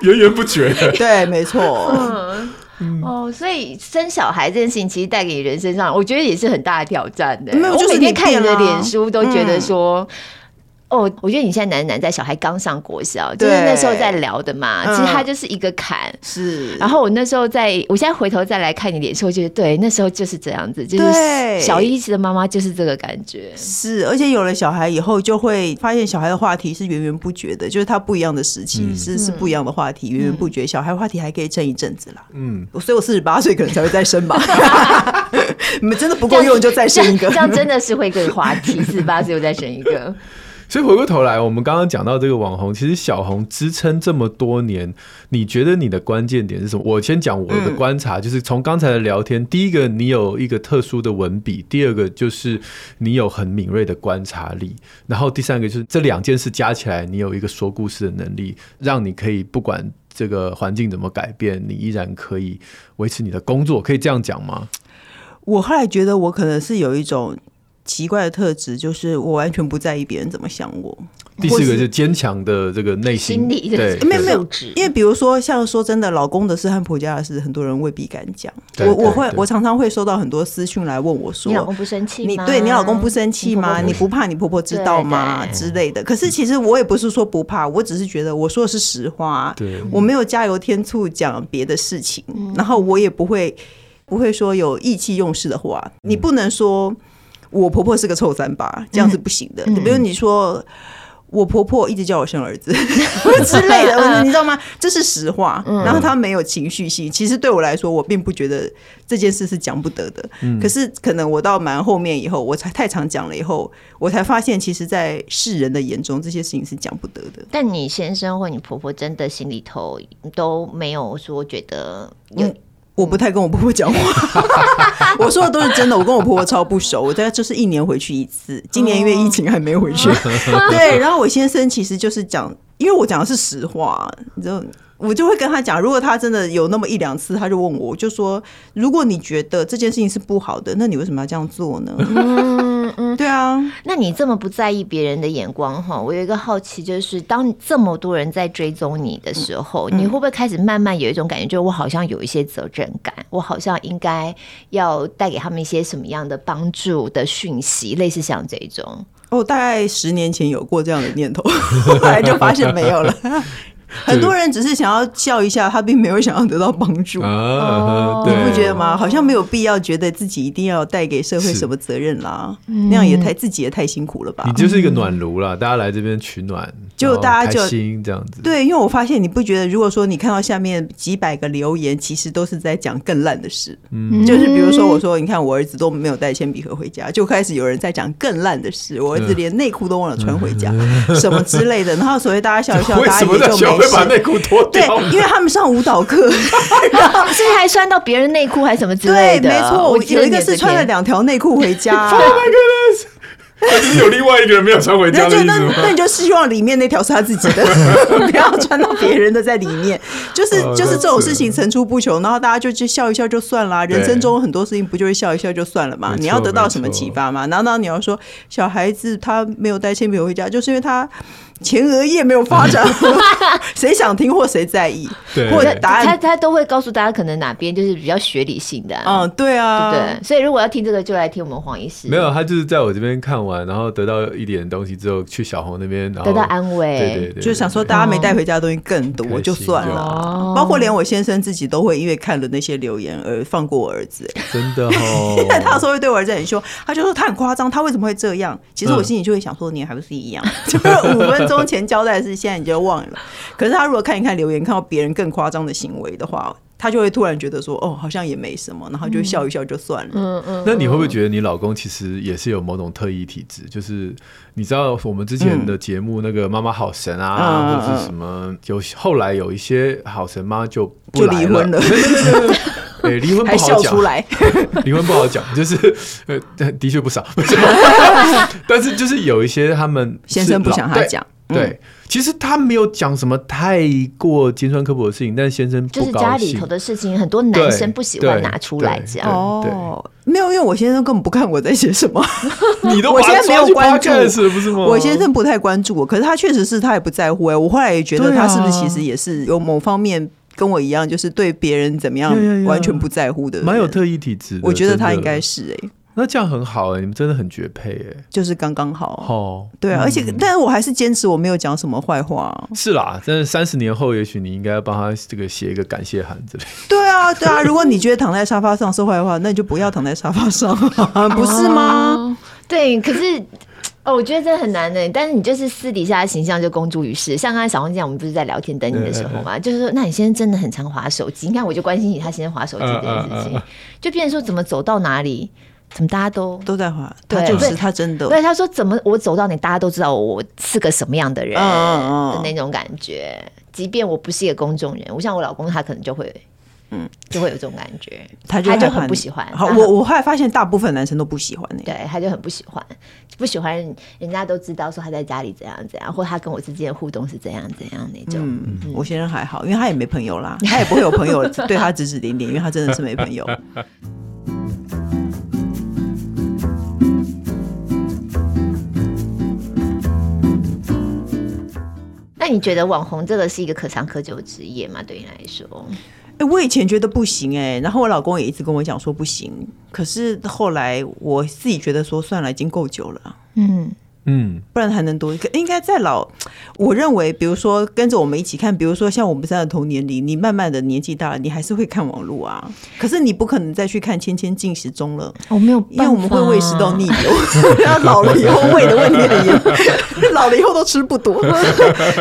源源不绝。对，没错。嗯、哦，所以生小孩这件事情其实带给你人生上，我觉得也是很大的挑战的。我每天看你的脸书，都觉得说。嗯哦，我觉得你现在难难在小孩刚上国小，就是那时候在聊的嘛。其实他就是一个坎，是。然后我那时候在，我现在回头再来看你脸书，我觉得对，那时候就是这样子，就是小一时的妈妈就是这个感觉。是，而且有了小孩以后，就会发现小孩的话题是源源不绝的，就是他不一样的时期是是不一样的话题，源源不绝。小孩话题还可以撑一阵子啦。嗯，所以我四十八岁可能才会再生吧。你们真的不够用就再生一个，这样真的是会更话题。四十八岁又再生一个。所以回过头来，我们刚刚讲到这个网红，其实小红支撑这么多年，你觉得你的关键点是什么？我先讲我的观察，就是从刚才的聊天，第一个你有一个特殊的文笔，第二个就是你有很敏锐的观察力，然后第三个就是这两件事加起来，你有一个说故事的能力，让你可以不管这个环境怎么改变，你依然可以维持你的工作，可以这样讲吗？我后来觉得我可能是有一种。奇怪的特质就是我完全不在意别人怎么想我。第四个是坚强的这个内心，心对，没有没有，因为比如说像说真的，老公的事和婆家的事，很多人未必敢讲。我我会我常常会收到很多私讯来问我说：“你老公不生气？你对你老公不生气吗？你不怕你婆婆知道吗？之类的。”可是其实我也不是说不怕，我只是觉得我说的是实话，对，我没有加油添醋讲别的事情，然后我也不会。不会说有意气用事的话，你不能说我婆婆是个臭三八，这样是不行的。比如你说。我婆婆一直叫我生儿子 之类的，你知道吗？这是实话。然后她没有情绪性，其实对我来说，我并不觉得这件事是讲不得的。可是可能我到蛮后面以后，我才太常讲了以后，我才发现，其实，在世人的眼中，这些事情是讲不得的。但你先生或你婆婆真的心里头都没有说觉得有。我不太跟我婆婆讲话，我说的都是真的。我跟我婆婆超不熟，我大概就是一年回去一次。今年因为疫情还没回去。对，然后我先生其实就是讲，因为我讲的是实话，你知道。我就会跟他讲，如果他真的有那么一两次，他就问我，我就说，如果你觉得这件事情是不好的，那你为什么要这样做呢？嗯 嗯，对啊。那你这么不在意别人的眼光哈？我有一个好奇，就是当这么多人在追踪你的时候，你会不会开始慢慢有一种感觉，就是我好像有一些责任感，我好像应该要带给他们一些什么样的帮助的讯息，类似像这种？哦，大概十年前有过这样的念头，后来就发现没有了。很多人只是想要笑一下，他并没有想要得到帮助。啊，你不觉得吗？好像没有必要觉得自己一定要带给社会什么责任啦。那样也太自己也太辛苦了吧？你就是一个暖炉啦，大家来这边取暖，就大家就开心这样子。对，因为我发现你不觉得，如果说你看到下面几百个留言，其实都是在讲更烂的事。嗯，就是比如说我说，你看我儿子都没有带铅笔盒回家，就开始有人在讲更烂的事。我儿子连内裤都忘了穿回家，什么之类的。然后所以大家笑一笑，大家也就没。会把内裤脱掉，对，因为他们上舞蹈课，然后是还穿到别人内裤还是什么之类的。对，没错，我有一个是穿了两条内裤回家。他就是有另外一个人没有穿回家的意思吗？那那你就希望里面那条是他自己的，不要穿到别人的在里面。就是就是这种事情层出不穷，然后大家就去笑一笑就算了。人生中很多事情不就是笑一笑就算了嘛？你要得到什么启发吗？难道你要说小孩子他没有带铅笔回家，就是因为他？前额叶没有发展，谁想听或谁在意，对。或者答案，他他都会告诉大家可能哪边就是比较学理性的，啊，嗯，对啊，对，对，所以如果要听这个，就来听我们黄医师。没有，他就是在我这边看完，然后得到一点东西之后，去小红那边，然后得到安慰，对对对，就想说大家没带回家的东西更多，哦、就算了，哦、包括连我先生自己都会因为看了那些留言而放过我儿子，真的哦，因为他有时候会对我儿子很凶，他就说他很夸张，他为什么会这样？其实我心里就会想说，你还不是一样，就是五分钟前交代的。现在你就忘了，可是他如果看一看留言，看到别人更夸张的行为的话，他就会突然觉得说：“哦，好像也没什么。”然后就笑一笑就算了。嗯嗯。那你会不会觉得你老公其实也是有某种特异体质？就是你知道我们之前的节目那个妈妈好神啊，嗯、或者是什么，有后来有一些好神妈就就离婚了。对，离婚不好讲，离婚不好讲，就是呃，的确不少。但是就是有一些他们先生不想他讲。对，其实他没有讲什么太过尖酸刻薄的事情，但是先生就是家里头的事情，很多男生不喜欢拿出来讲。哦，没有，因为我先生根本不看我在写什么，你都我现在没有关注，不是吗？我先生不太关注我，可是他确实是他也不在乎哎。我后来也觉得他是不是其实也是有某方面跟我一样，就是对别人怎么样完全不在乎的，蛮有特异体质。我觉得他应该是哎。那这样很好哎、欸，你们真的很绝配哎、欸，就是刚刚好。哦，对啊，嗯、而且，但是我还是坚持我没有讲什么坏话。是啦，但是三十年后，也许你应该要帮他这个写一个感谢函之类。对啊，对啊，如果你觉得躺在沙发上说坏话，那你就不要躺在沙发上，不是吗？哦、对，可是哦，我觉得这很难的。但是你就是私底下的形象就公诸于世，像刚才小红这样，我们不是在聊天等你的时候嘛，对就是说，那你现在真的很常滑手机，你看我就关心你，他现在滑手机这件事情，uh, uh, uh, uh. 就变成说怎么走到哪里。怎么大家都都在滑？对，就是他真的。对，他说怎么我走到你，大家都知道我是个什么样的人的那种感觉。即便我不是一个公众人，我像我老公，他可能就会，嗯，就会有这种感觉。他就很不喜欢。好，我我后来发现，大部分男生都不喜欢。对，他就很不喜欢，不喜欢人家都知道说他在家里怎样怎样，或他跟我之间的互动是怎样怎样那种。嗯，我先生还好，因为他也没朋友啦，他也不会有朋友 对他指指点点，因为他真的是没朋友。你觉得网红这个是一个可长可久的职业吗？对你来说？哎、欸，我以前觉得不行哎、欸，然后我老公也一直跟我讲说不行。可是后来我自己觉得说算了，已经够久了。嗯嗯，不然还能多一个。应该在老，我认为，比如说跟着我们一起看，比如说像我们现在同年龄，你慢慢的年纪大了，你还是会看网络啊。可是你不可能再去看《千千进时钟》了，我没有，因为我们会胃食道逆流，然后老了以后胃的问题很严重，老了以后都吃不多，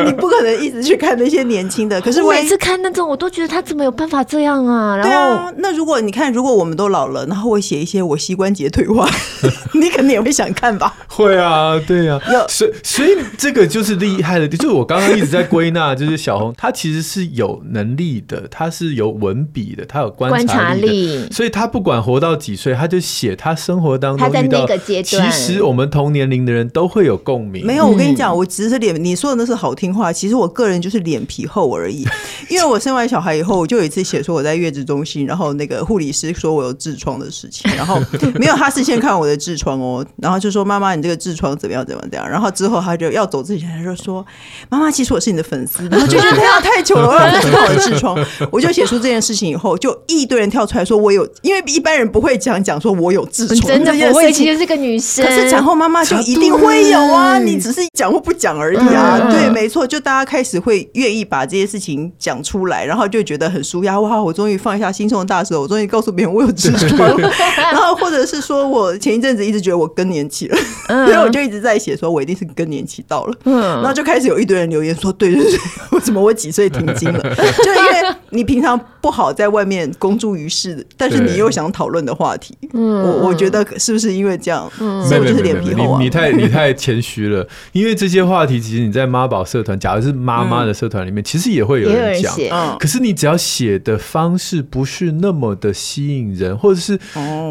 你不可能一直去看那些年轻的。可是我每次看那种，我都觉得他怎么有办法这样啊？然后，对啊，那如果你看，如果我们都老了，然后我写一些我膝关节退化，你肯定也会想看吧？会啊，对啊，所以所以这个就是厉害的，就是我刚刚一直在归纳，就是小红她其实是有能力的，她是有文笔的，她有观察力，察力，所以她不管活到几岁，她就写她生活当中遇到，其实我们同年龄的人都会有共鸣。没有，我跟你讲，我只是脸，你说的那是好听话，其实我个人就是脸皮厚而已。因为我生完小孩以后，我就有一次写说我在月子中心，然后那个护理师说我有痔疮的事情，然后没有，他是先看我的痔疮哦，然后就说妈妈，你这个痔疮怎么样怎么样，然后之后他就要走之前他就说妈妈，其实我是你的粉丝，然后就觉得他要太久了，我要看我的痔疮，我就写出这件事情以后，就一堆人跳出来说我有，因为一般人不会讲讲说我有痔疮，真的不会，其实是个女生，可是产后妈妈就一定会有啊，你只是讲或不讲而已啊，对，没错，就大家开始会愿意把这些事情讲出来，然后就觉得很舒压，哇，我终于放下心中的大石头，我终于告诉别人我有痔疮，然后或者是说我前一阵子一直觉得我更年期了，所以我就一直在写说我一定是更年期到了，嗯。然后就开始有一堆人留言说，对对对，为什么我几岁停经了？就因为你平常不好在外面公诸于世，但是你又想讨论的话题，嗯。我我觉得是不是因为这样，所以我就是脸皮厚啊？你你太你太谦虚了，因为这些话题其实你在妈宝社团，假如是妈妈的社团里面，其实也会有人讲，嗯。可是你只要写的方式不是那么的吸引人，或者是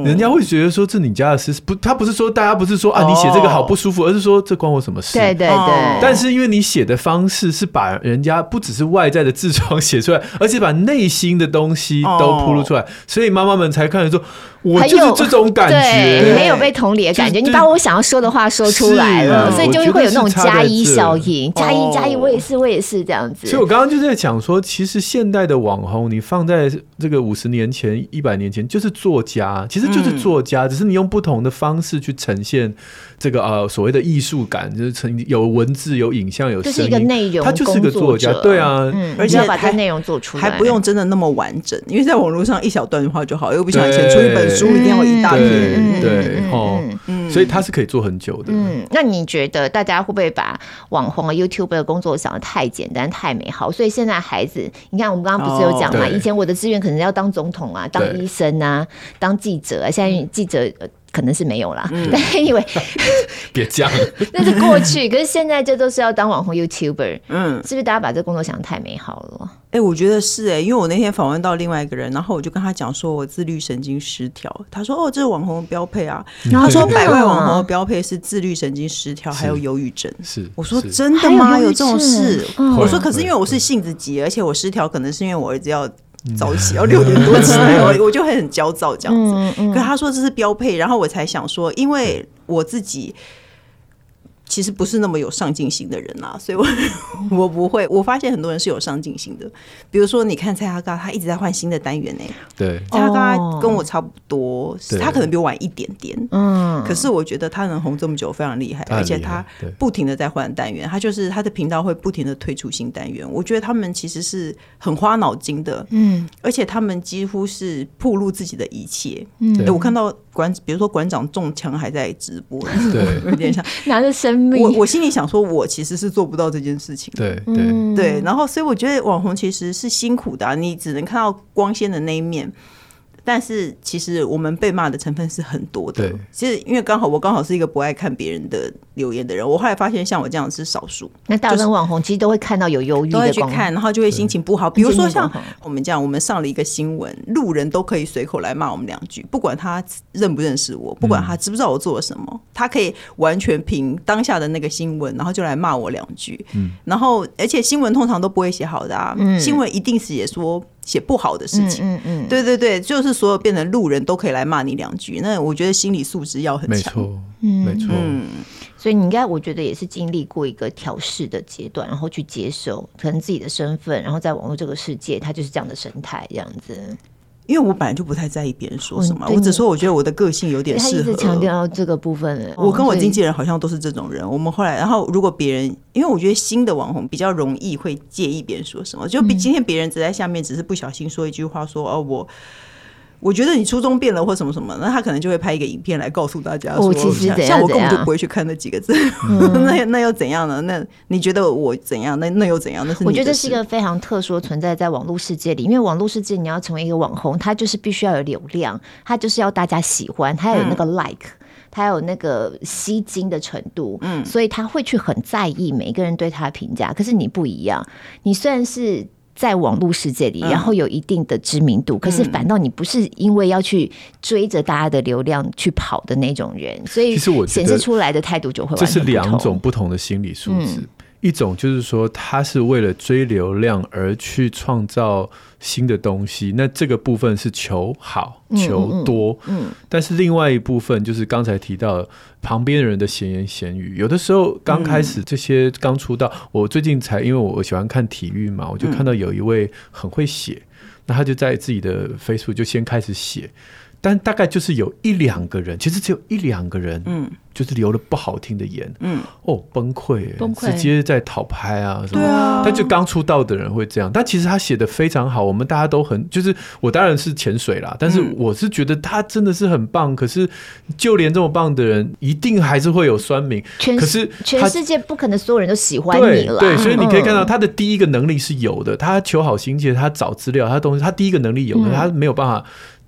人家会觉得说，这你家的事不，他不是说大家不是说啊你写这个好不舒服，而是说这关我什么事？对对对。但是因为你写的方式是把人家不只是外在的痔疮写出来，而且把内心的东西都铺露出来，所以妈妈们才看得说。我就是这种感觉，对没有被同理的感觉，你把我想要说的话说出来了，所以就会有那种加一效应，加一加一，我也是，我也是这样子。所以我刚刚就在讲说，其实现代的网红，你放在这个五十年前、一百年前，就是作家，其实就是作家，只是你用不同的方式去呈现这个呃所谓的艺术感，就是成有文字、有影像、有声音，就是一个内容，他就是个作家，对啊，而且要把这内容做出来，还不用真的那么完整，因为在网络上一小段话就好，又不像以前出一本书一定要一大篇，对，哦，所以他是可以做很久的。嗯，那你觉得大家会不会把网红啊、YouTuber 的工作想得太简单、太美好？所以现在孩子，你看我们刚刚不是有讲嘛？以前我的志愿可能要当总统啊、当医生啊、当记者啊，现在记者。可能是没有啦，嗯、但因为 别这样，那是过去。可是现在这都是要当网红 YouTuber，嗯，是不是大家把这工作想得太美好了？哎、欸，我觉得是哎、欸，因为我那天访问到另外一个人，然后我就跟他讲说我自律神经失调，他说哦，这是网红的标配啊。然后他说百万网红的标配是自律神经失调，还有忧郁症。是，我说真的吗？有，有这种事？我说可是因为我是性子急，而且我失调可能是因为我儿子要。早起要六点多起来，我 我就会很焦躁这样子。可是他说这是标配，然后我才想说，因为我自己。其实不是那么有上进心的人啊，所以我 我不会。我发现很多人是有上进心的，比如说你看蔡阿嘎，他一直在换新的单元呢。对，蔡阿嘎跟我差不多，他可能比我晚一点点。嗯，可是我觉得他能红这么久非常厉害，而且他不停的在换单元，他就是他的频道会不停的推出新单元。我觉得他们其实是很花脑筋的，嗯，而且他们几乎是暴露自己的一切。嗯，我看到馆，比如说馆长中枪还在直播，对，有点像 拿着生命。我我心里想说，我其实是做不到这件事情的。对对对，然后所以我觉得网红其实是辛苦的啊，你只能看到光鲜的那一面。但是其实我们被骂的成分是很多的。对，其实因为刚好我刚好是一个不爱看别人的留言的人，我后来发现像我这样是少数。那大部分网红其实都会看到有忧郁的，都会去看，然后就会心情不好。比如说像我们这样，我们上了一个新闻，路人都可以随口来骂我们两句，不管他认不认识我，不管他知不知道我做了什么，他可以完全凭当下的那个新闻，然后就来骂我两句。嗯，然后而且新闻通常都不会写好的啊，新闻一定是也说。写不好的事情，嗯嗯，对对对，就是所有变成路人都可以来骂你两句，那我觉得心理素质要很强，没错，嗯，没错，所以你应该我觉得也是经历过一个调试的阶段，然后去接受可能自己的身份，然后在网络这个世界，它就是这样的生态，这样子。因为我本来就不太在意别人说什么，我只说我觉得我的个性有点适合。他一直强调这个部分，我跟我经纪人好像都是这种人。我们后来，然后如果别人，因为我觉得新的网红比较容易会介意别人说什么，就比今天别人只在下面只是不小心说一句话，说哦我。我觉得你初衷变了或什么什么，那他可能就会拍一个影片来告诉大家说，其实像我根本就不会去看那几个字，那那又怎样呢？那你觉得我怎样？那那又怎样？那是我觉得是一个非常特殊的存在在网络世界里，因为网络世界你要成为一个网红，他就是必须要有流量，他就是要大家喜欢，他要有那个 like，他有那个吸睛的程度，嗯，所以他会去很在意每一个人对他的评价。可是你不一样，你虽然是。在网络世界里，然后有一定的知名度，嗯、可是反倒你不是因为要去追着大家的流量去跑的那种人，所以其实我显示出来的态度就会。这是两种不同的心理素质。嗯一种就是说，他是为了追流量而去创造新的东西，那这个部分是求好、求多。嗯，但是另外一部分就是刚才提到旁边人的闲言闲语，有的时候刚开始这些刚出道，我最近才因为我喜欢看体育嘛，我就看到有一位很会写，那他就在自己的 Facebook 就先开始写。但大概就是有一两个人，其实只有一两个人，嗯，就是留了不好听的言，嗯，哦，崩溃，崩溃，直接在讨拍啊，什么，对啊，但就刚出道的人会这样，但其实他写的非常好，我们大家都很，就是我当然是潜水啦，但是我是觉得他真的是很棒，可是就连这么棒的人，一定还是会有酸民，可是全世界不可能所有人都喜欢你了，对，所以你可以看到他的第一个能力是有的，他求好心切，他找资料，他东西，他第一个能力有的，他没有办法。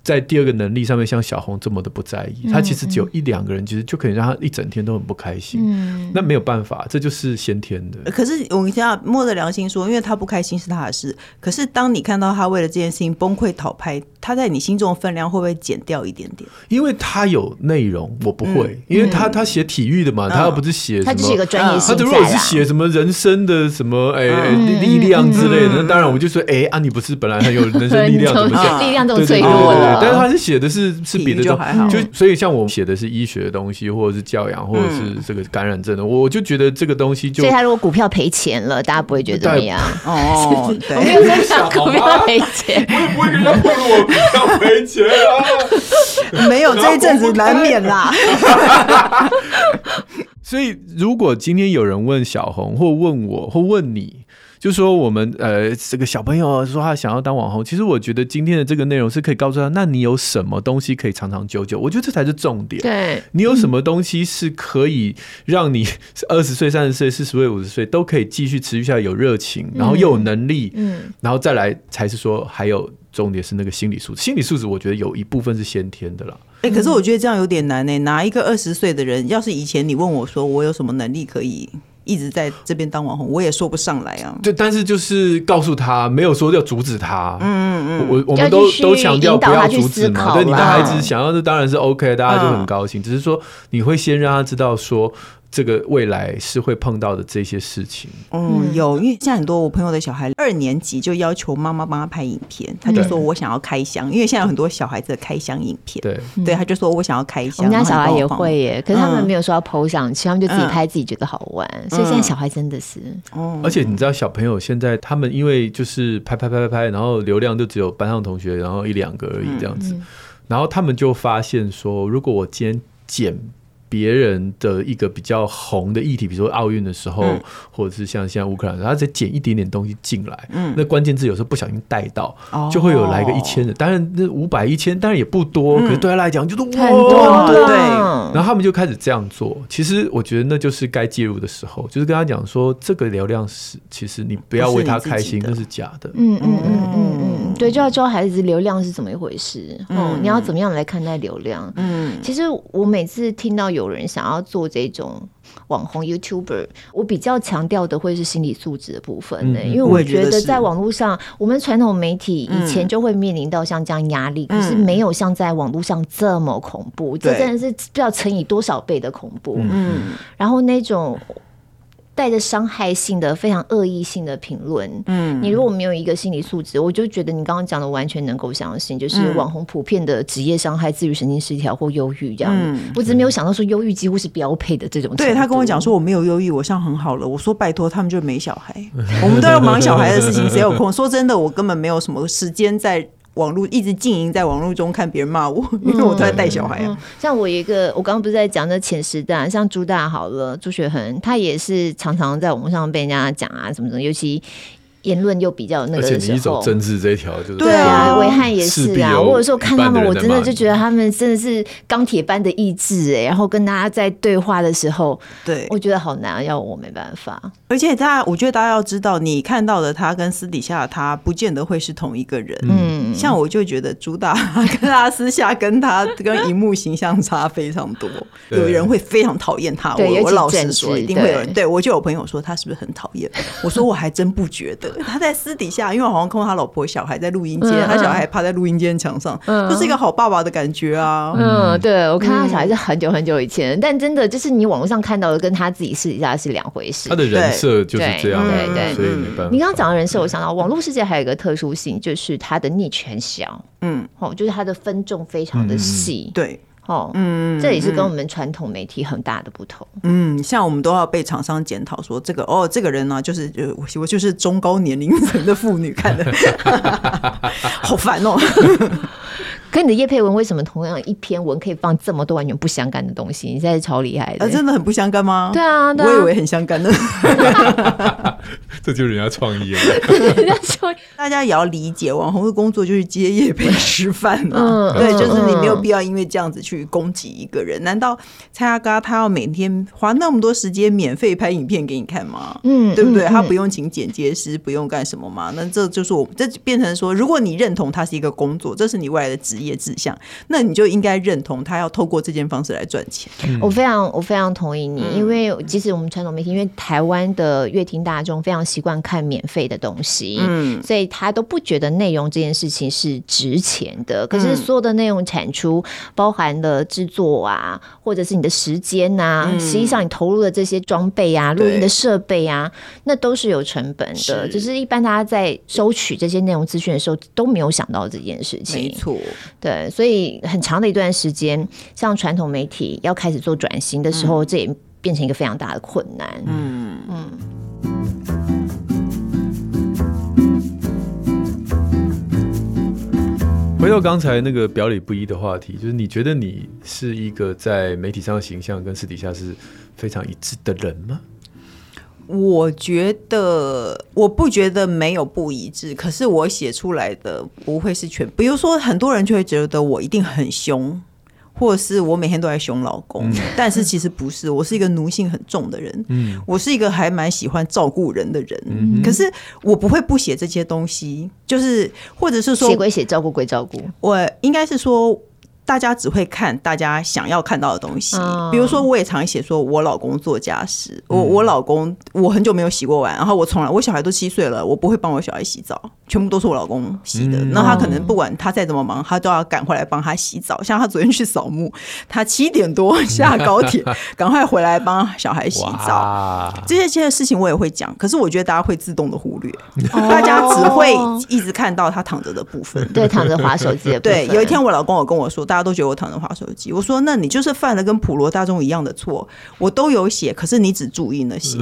在第二个能力上面，像小红这么的不在意，他其实只有一两个人，其实就可以让他一整天都很不开心。嗯，那没有办法，这就是先天的。可是我们要摸着良心说，因为他不开心是他的事。可是当你看到他为了这件事情崩溃讨拍，他在你心中的分量会不会减掉一点点？因为他有内容，我不会，因为他他写体育的嘛，他又不是写什么，他就是一个专业性。他如果是写什么人生的什么哎力量之类的，那当然我们就说哎啊，你不是本来很有人生力量，怎么讲？力量这么脆弱的？但是他是写的。是是别的就还好，就所以像我写的是医学的东西，或者是教养，或者是这个感染症的，我就觉得这个东西就。所以他如果股票赔钱了，大家不会觉得怎么样？哦，对，我没有在想股票赔钱，我也不会跟他说我股票赔钱啊。没有这一阵子难免啦。所以如果今天有人问小红，或问我，或问你。就说我们呃，这个小朋友说他想要当网红，其实我觉得今天的这个内容是可以告诉他，那你有什么东西可以长长久久？我觉得这才是重点。对，你有什么东西是可以让你二十岁、三十岁、四十岁、五十岁都可以继续持续下来，有热情，然后又有能力，嗯，然后再来才是说还有重点是那个心理素质。心理素质我觉得有一部分是先天的啦。哎，可是我觉得这样有点难呢。拿一个二十岁的人，要是以前你问我说我有什么能力可以？一直在这边当网红，我也说不上来啊。就但是就是告诉他，没有说要阻止他。嗯嗯嗯，我我们都都强调不要阻止嘛。对，你的孩子想要的当然是 OK，大家就很高兴。只是说你会先让他知道说。这个未来是会碰到的这些事情。嗯，有，因为现在很多我朋友的小孩二年级就要求妈妈帮他拍影片，他就说我想要开箱，因为现在有很多小孩子的开箱影片。对，对，他就说我想要开箱。我们家小孩也会耶，可是他们没有说要 PO 上去，他们就自己拍，自己觉得好玩。所以现在小孩真的是，而且你知道小朋友现在他们因为就是拍拍拍拍拍，然后流量就只有班上同学，然后一两个而已这样子，然后他们就发现说，如果我今天剪。别人的一个比较红的议题，比如说奥运的时候，嗯、或者是像现在乌克兰，他再捡一点点东西进来，嗯，那关键字有时候不小心带到，哦、就会有来个一千的，当然那五百一千当然也不多，嗯、可是对他来讲就是哇，多对，对。然后他们就开始这样做。其实我觉得那就是该介入的时候，就是跟他讲说，这个流量是其实你不要为他开心，是那是假的。嗯嗯嗯嗯嗯，对，就要教孩子流量是怎么一回事。哦、嗯，你要怎么样来看待流量？嗯，其实我每次听到有。有人想要做这种网红 YouTuber，我比较强调的会是心理素质的部分呢，因为我觉得在网络上，我们传统媒体以前就会面临到像这样压力，可是没有像在网络上这么恐怖，这真的是不知道乘以多少倍的恐怖。嗯，然后那种。带着伤害性的、非常恶意性的评论，嗯，你如果没有一个心理素质，我就觉得你刚刚讲的完全能够相信，就是网红普遍的职业伤害、自律神经失调或忧郁这样。嗯，我只是没有想到说忧郁几乎是标配的这种。对，他跟我讲说我没有忧郁，我像很好了。我说拜托，他们就没小孩，我们都要忙小孩的事情，谁有空？说真的，我根本没有什么时间在。网络一直经营在网络中看别人骂我，因为我都在带小孩啊。嗯嗯、像我一个，我刚刚不是在讲那前十大，像朱大好了，朱雪恒，他也是常常在网络上被人家讲啊什么什么，尤其。言论又比较那个的时候，而且你走政治这一条，就是对啊，暐瀚也是啊。或者说看他们，我真的就觉得他们真的是钢铁般的意志哎。然后跟大家在对话的时候，对，我觉得好难，要我没办法。而且大家，我觉得大家要知道，你看到的他跟私底下的他，不见得会是同一个人。嗯，像我就觉得朱大跟他 私下跟他跟荧幕形象差非常多。有人会非常讨厌他，我我老实说，一定会有人。对我就有朋友说他是不是很讨厌？我说我还真不觉得。他在私底下，因为我好像看到他老婆小孩在录音间，他小孩趴在录音间墙上，就是一个好爸爸的感觉啊。嗯，对，我看他小孩是很久很久以前，但真的就是你网络上看到的，跟他自己私底下是两回事。他的人设就是这样，对对，所以没办法。你刚刚讲的人设，我想到网络世界还有一个特殊性，就是他的 niche 很小，嗯，哦，就是他的分众非常的细，对。哦，嗯，这也是跟我们传统媒体很大的不同。嗯，像我们都要被厂商检讨说，这个哦，这个人呢、啊，就是就我我就是中高年龄层的妇女看的，好烦哦。跟你的叶佩文为什么同样一篇文可以放这么多完全不相干的东西？你现在是超厉害的、真的很不相干吗？对啊，对啊，我以为很相干的。这就是人家创意啊！大家也要理解，网红的工作就是接业配吃饭嘛。嗯、对，就是你没有必要因为这样子去攻击一个人。难道蔡阿嘎他要每天花那么多时间免费拍影片给你看吗？嗯，对不对？他不用请剪接师，不用干什么吗？那这就是我们这变成说，如果你认同他是一个工作，这是你未来的职业志向，那你就应该认同他要透过这件方式来赚钱。嗯、我非常我非常同意你，因为即使我们传统媒体，因为台湾的乐听大众非常习惯看免费的东西，嗯，所以他都不觉得内容这件事情是值钱的。可是所有的内容产出，包含了制作啊，或者是你的时间呐、啊，实际上你投入的这些装备啊、录音的设备啊，那都是有成本的。只是一般大家在收取这些内容资讯的时候，都没有想到这件事情。没错，对，所以很长的一段时间，像传统媒体要开始做转型的时候，这也变成一个非常大的困难。嗯嗯。回到刚才那个表里不一的话题，就是你觉得你是一个在媒体上的形象跟私底下是非常一致的人吗？我觉得我不觉得没有不一致，可是我写出来的不会是全。比如说，很多人就会觉得我一定很凶。或者是我每天都在凶老公，嗯、但是其实不是，我是一个奴性很重的人。嗯，我是一个还蛮喜欢照顾人的人。嗯，可是我不会不写这些东西，就是或者是说写归写，照顾归照顾。我应该是说。大家只会看大家想要看到的东西，比如说，我也常写说，我老公做家事，我我老公我很久没有洗过碗，然后我从来我小孩都七岁了，我不会帮我小孩洗澡，全部都是我老公洗的。那他可能不管他再怎么忙，他都要赶回来帮他洗澡。像他昨天去扫墓，他七点多下高铁，赶快回来帮小孩洗澡。这些这些事情我也会讲，可是我觉得大家会自动的忽略，大家只会一直看到他躺着的部分，对，躺着划手机的部分。对，有一天我老公有跟我说，大。他都觉得我躺着滑手机，我说，那你就是犯了跟普罗大众一样的错，我都有写，可是你只注意那些，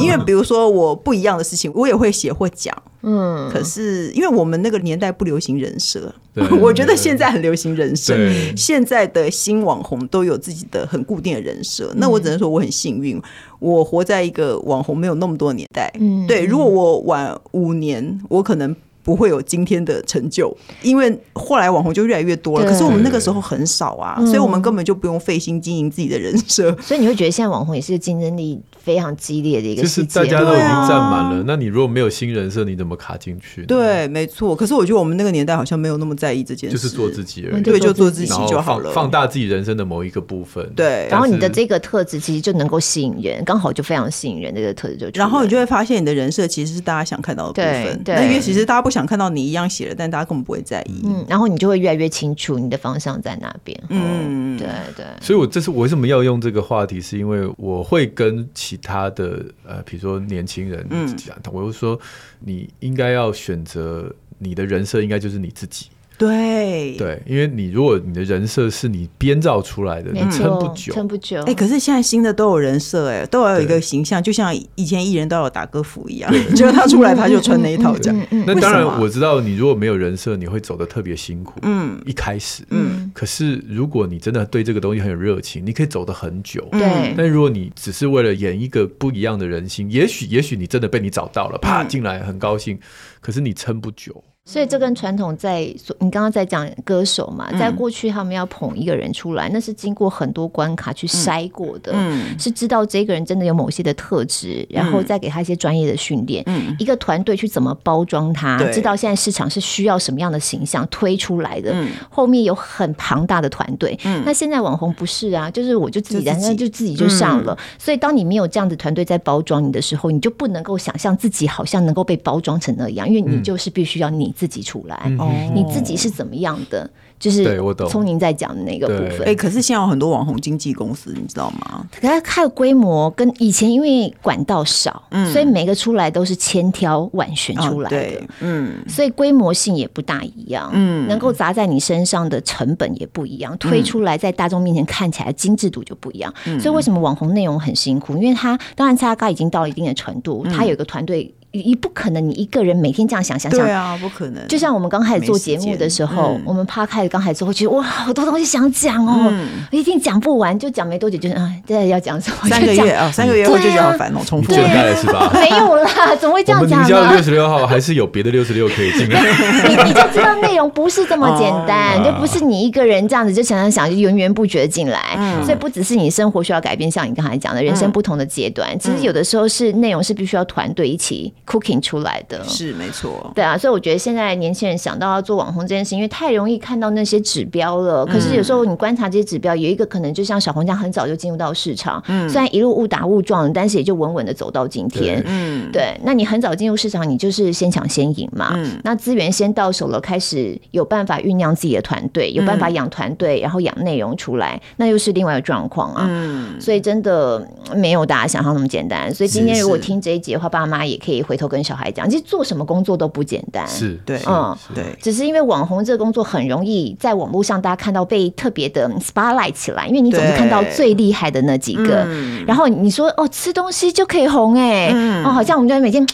因为比如说我不一样的事情，我也会写或讲，嗯，可是因为我们那个年代不流行人设，我觉得现在很流行人设，现在的新网红都有自己的很固定的人设，那我只能说我很幸运，我活在一个网红没有那么多年代，嗯，对，如果我晚五年，我可能。不会有今天的成就，因为后来网红就越来越多了。可是我们那个时候很少啊，所以我们根本就不用费心经营自己的人设。所以你会觉得现在网红也是竞争力非常激烈的一个，就是大家都已经占满了。那你如果没有新人设，你怎么卡进去？对，没错。可是我觉得我们那个年代好像没有那么在意这件事，就是做自己而已。对，就做自己就好了，放大自己人生的某一个部分。对，然后你的这个特质其实就能够吸引人，刚好就非常吸引人。这个特质就，然后你就会发现你的人设其实是大家想看到的部分。对，那因为其实大家不想看到你一样。但大家根本不会在意。嗯，然后你就会越来越清楚你的方向在哪边。嗯，对对。所以，我这次我为什么要用这个话题，是因为我会跟其他的呃，比如说年轻人讲，我就说你应该要选择你的人设，应该就是你自己。对对，因为你如果你的人设是你编造出来的，你撑不久，撑不久。哎，可是现在新的都有人设，哎，都要有一个形象，就像以前艺人都有打歌服一样，结果他出来他就穿那一套这样。那当然我知道，你如果没有人设，你会走的特别辛苦。嗯，一开始，嗯，可是如果你真的对这个东西很有热情，你可以走得很久。对，但如果你只是为了演一个不一样的人心，也许也许你真的被你找到了，啪进来很高兴，可是你撑不久。所以这跟传统在，你刚刚在讲歌手嘛，在过去他们要捧一个人出来，那是经过很多关卡去筛过的，是知道这个人真的有某些的特质，然后再给他一些专业的训练。一个团队去怎么包装他，知道现在市场是需要什么样的形象推出来的，后面有很庞大的团队。那现在网红不是啊，就是我就自己在那就自己就上了。所以当你没有这样的团队在包装你的时候，你就不能够想象自己好像能够被包装成那样，因为你就是必须要你。自己出来，你自己是怎么样的？就是聪宁在讲的那个部分。哎，可是现在有很多网红经纪公司，你知道吗？可是它的规模跟以前因为管道少，所以每个出来都是千挑万选出来的。嗯，所以规模性也不大一样。嗯，能够砸在你身上的成本也不一样，推出来在大众面前看起来精致度就不一样。所以为什么网红内容很辛苦？因为他当然他刚已经到了一定的程度，他有一个团队。你不可能，你一个人每天这样想想想，对啊，不可能。就像我们刚开始做节目的时候，我们趴开始刚开始做，会觉得哇，好多东西想讲哦，一定讲不完，就讲没多久，就是啊，对要讲什么？三个月啊，三个月后就觉得好烦哦，重复了是吧？没有啦，怎么会这样讲呢？你叫六十六号还是有别的六十六可以进来？你你就知道内容不是这么简单，就不是你一个人这样子就想想想就源源不绝进来。所以不只是你生活需要改变，像你刚才讲的人生不同的阶段，其实有的时候是内容是必须要团队一起 cooking 出来的。是没错，对啊，所以我觉得现在年轻人想到要做网红这件事，因为太容易看到那些指标了。可是有时候你观察这些指标，有一个可能就像小红这样，很早就进入到市场，嗯，虽然一路误打误撞，但是也就稳稳的走到今天，嗯，对。那你很早进入市场，你就是先抢先赢嘛，嗯，那资源先到手了，开始有办法酝酿自己的团队，有办法养团队，然后养内容出来，那又是另外一个状况啊，嗯，所以真的没有大家想象那么简单。所以今天如果听这一集的话，爸妈也可以回头跟小孩讲，其实做什么工作都不简单，是对，嗯，对，只是因为网红这个工作很容易在网络上大家看到被特别的 spotlight 起来，因为你总是看到最厉害的那几个，然后你说哦，吃东西就可以红哎，哦，好像我们家每天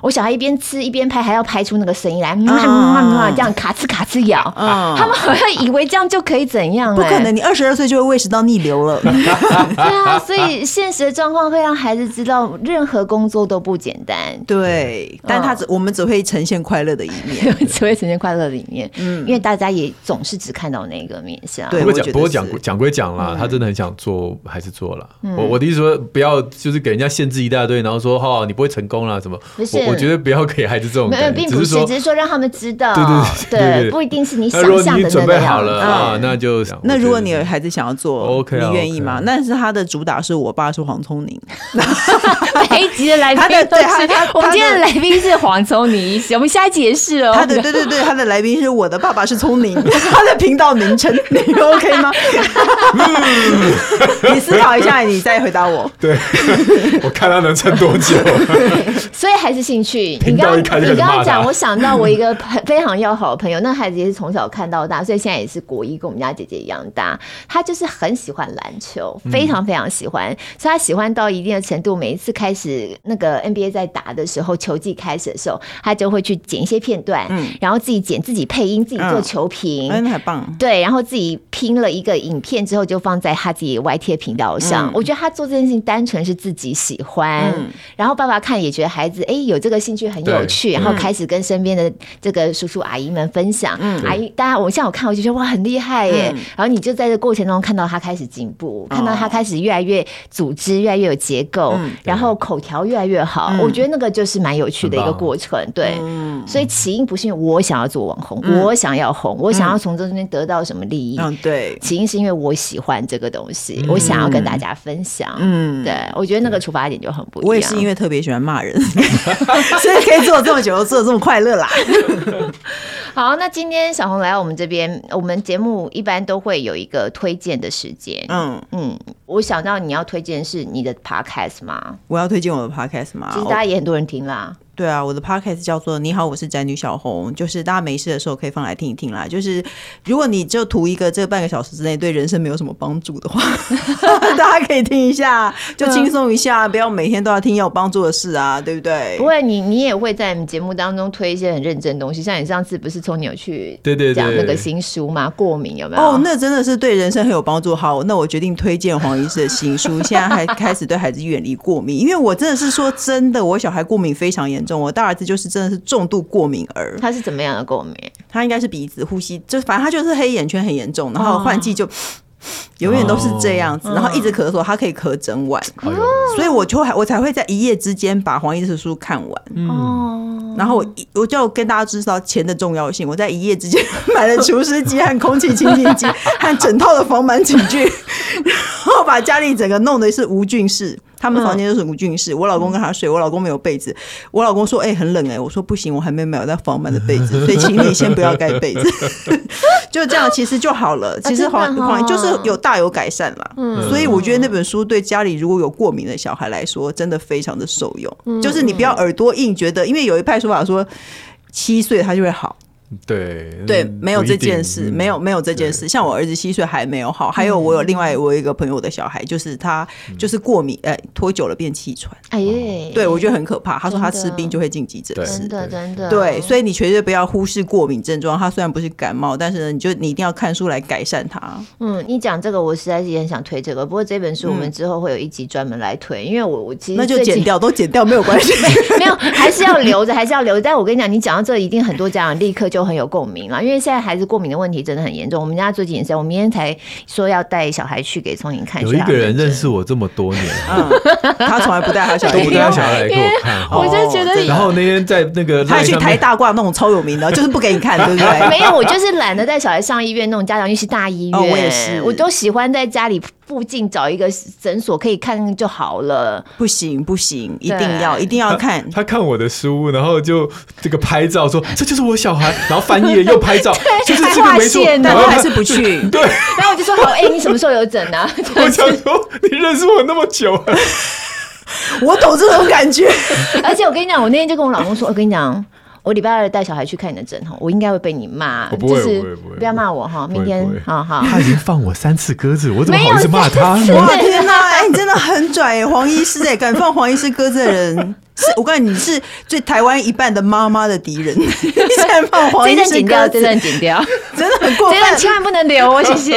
我小孩一边吃一边拍，还要拍出那个声音来，这样卡吃卡吃咬，他们好像以为这样就可以怎样？不可能，你二十二岁就会胃食道逆流了。对啊，所以现实的状况会让孩子知道，任何工作都不简单。对，但他只我们只会呈现快乐的一面，只会呈现快乐的一面。嗯，因为大家也总是只看到那个面相。不过讲不过讲讲归讲啦，他真的很想做，还是做了。我我的意思说，不要就是给人家限制一大堆，然后说哈你不会成功啦什么。不是，我觉得不要给孩子这种，没有，并不是，只是说让他们知道，对对对，不一定是你想象的那个样。准备好了啊，那就那如果你有孩子想要做，OK，你愿意吗？但是他的主打是我爸是黄聪宁，每一集的来宾 都是我们今天的来宾是黄聪宁，我们下一集也是哦。他的对对对，他的来宾是我的爸爸是聪明，他的频道名称 你 OK 吗？你思考一下，你再回答我。对，我看他能撑多久。所以还是兴趣。你刚你刚刚讲，我想到我一个非常要好的朋友，那孩子也是从小看到大，所以现在也是国一，跟我们家姐姐一样大。他就是很喜欢篮球，非常非常喜欢，所以他喜欢到一定的程度。每一次开始那个 NBA 在打的时候，球季开始的时候，他就会去剪一些片段，然后自己剪、自己配音、自己做球评，嗯，很棒。对，然后自己拼了一个影片之后，就放在他自己 YT 频道上。我觉得他做这件事情单纯是自己喜欢，然后爸爸看也觉得孩子哎有这个兴趣很有趣，然后开始跟身边的这个叔叔阿姨们分享。嗯。阿姨，大家我像我看我就觉得哇很厉害耶，然后你就在这过程中看到他开始进步，看到他开始越来越组织，越来越有结构，然后口条越来越好。我觉得那个就是蛮有趣的一个过程。对，所以起因不是因为我想要做网红，我想要红，我想要从这中间得到什么利益。嗯，对，起因是因为我喜欢这个东西，我想要跟大家分享。嗯，对，我觉得那个出发点就很不一样。我也是因为特别喜欢骂人，所以可以做这么久，做的这么快乐啦。好，那今天小红来到我们这边，我们节目一般都会有一个推荐的时间。嗯嗯，我想到你要推荐是你的 podcast 吗？我要推荐我的 podcast 吗？其实大家也很多人听啦。对啊，我的 podcast 叫做“你好，我是宅女小红”，就是大家没事的时候可以放来听一听啦。就是如果你就图一个这半个小时之内对人生没有什么帮助的话，大家可以听一下，就轻松一下，不要每天都要听有帮助的事啊，对不对？不会，你你也会在节目当中推一些很认真的东西，像你上次不是从你有去对对讲那个新书吗？过敏有没有？哦，那真的是对人生很有帮助。好，那我决定推荐黄医师的新书。现在还开始对孩子远离过敏，因为我真的是说真的，我小孩过敏非常严重。我大儿子就是真的是重度过敏儿。他是怎么样的过敏？他应该是鼻子、呼吸，就反正他就是黑眼圈很严重，然后换季就永远都是这样子，然后一直咳嗽，他可以咳整晚。所以我就还我才会在一夜之间把黄医师的书看完。哦，然后我我就跟大家知道钱的重要性，我在一夜之间 买了除湿机和空气清新机 和整套的防螨寝具，然后把家里整个弄得是无菌室。他们房间都是无菌室，我老公跟他睡，我老公没有被子。我老公说：“哎、欸，很冷哎、欸。”我说：“不行，我还没买那防螨的被子，所以请你先不要盖被子。”就这样，其实就好了。其实黄黄就是有大有改善了。嗯，所以我觉得那本书对家里如果有过敏的小孩来说，真的非常的受用。就是你不要耳朵硬，觉得因为有一派说法说七岁他就会好。对对，没有这件事，没有没有这件事。像我儿子七岁还没有好，还有我有另外我有一个朋友的小孩，就是他就是过敏，哎，拖久了变气喘。哎耶，对我觉得很可怕。他说他吃冰就会进急诊室，真的真的。对，所以你绝对不要忽视过敏症状。他虽然不是感冒，但是呢，你就你一定要看书来改善它。嗯，你讲这个，我实在是也很想推这个。不过这本书我们之后会有一集专门来推，因为我我其实那就剪掉，都剪掉没有关系，没有还是要留着，还是要留着。但我跟你讲，你讲到这，一定很多家长立刻就很有共鸣了。因为现在孩子过敏的问题真的很严重，我们家最近也是，我明天才说要带小孩去给聪颖看。有一个人认识我这么多年，嗯、他从来不带他小孩，都不带他小孩来给我看。我就觉得，然后那天在那个，他去台大挂那种超有名的，就是不给你看，对不对？没有，我就是懒得带小孩上医院那种家长，尤其大医院，哦、我也是，我都喜欢在家里。附近找一个诊所可以看就好了。不行不行，一定要一定要看他。他看我的书，然后就这个拍照说这就是我小孩，然后翻页又拍照，就是这个没错，但我还是不去。对，然后我就说好，哎、欸，你什么时候有诊呢、啊？我想说你认识我那么久了，我懂这种感觉。而且我跟你讲，我那天就跟我老公说，我跟你讲。我礼拜二带小孩去看你的诊哈，我应该会被你骂，就是不要骂我哈。明天好好，他已经放我三次鸽子，我怎么好意思骂他呢？哇天哪，哎，你真的很拽哎，黄医师哎，敢放黄医师鸽子的人，是我告诉你，你是最台湾一半的妈妈的敌人。你在放黄医师鸽子？这段剪掉，这段剪掉，真的很过分，这段千万不能留哦，谢谢。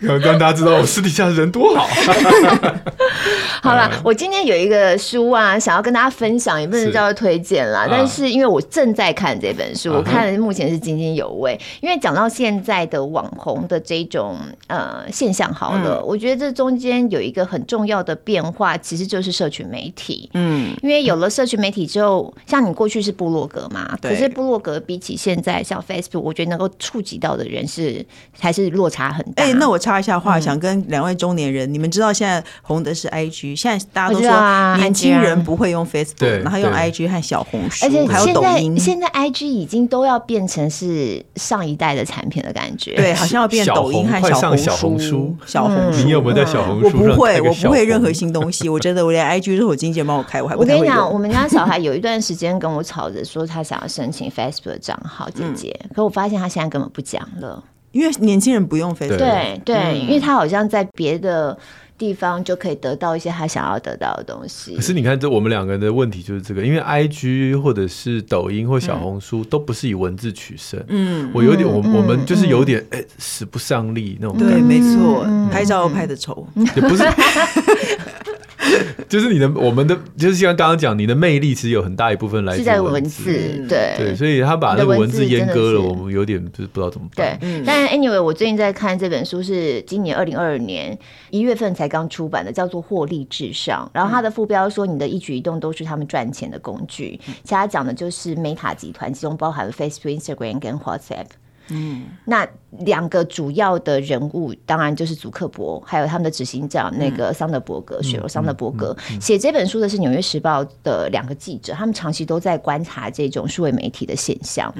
要 让大家知道我私底下人多好。好了，我今天有一个书啊，想要跟大家分享，也不能叫做推荐啦。但是因为我正在看这本书，我看目前是津津有味。因为讲到现在的网红的这种呃现象，好了，我觉得这中间有一个很重要的变化，其实就是社群媒体。嗯，因为有了社群媒体之后，像你过去是部落格嘛，可是部落格比起现在像 Facebook，我觉得能够触及到的人是还是落差很大。哎，那我插一下话，想跟两位中年人，你们知道现在红的是 IG。现在大家都说年轻人不会用 Facebook，然后用 IG 和小红书，而且还有抖音。现在 IG 已经都要变成是上一代的产品的感觉，对，好像要变抖音和小红书。小红书，你有没有在小红书？我不会，我不会任何新东西。我真的我连 IG 都是我经纪人帮我开，我还不会。我跟你讲，我们家小孩有一段时间跟我吵着说他想要申请 Facebook 的账号，姐姐。可我发现他现在根本不讲了，因为年轻人不用 Facebook。对对，因为他好像在别的。地方就可以得到一些他想要得到的东西。可是你看，这我们两个人的问题就是这个，因为 I G 或者是抖音或小红书都不是以文字取胜。嗯，我有点，我我们就是有点哎，使不上力那种感觉。对，没错，拍照拍的丑，也不是。就是你的，我们的，就是像刚刚讲，你的魅力其实有很大一部分来自文字，对对，所以他把那个文字阉割了，我们有点就是不知道怎么办。对，但 anyway，我最近在看这本书，是今年二零二二年一月份才刚出版的，叫做《获利至上》。然后它的副标说，你的一举一动都是他们赚钱的工具。其他讲的就是 Meta 集团，其中包含了 Facebook、Instagram 跟 WhatsApp。嗯，那两个主要的人物，当然就是祖克伯，还有他们的执行长那个桑德伯格，雪罗桑德伯格。写这本书的是《纽约时报》的两个记者，他们长期都在观察这种数位媒体的现象。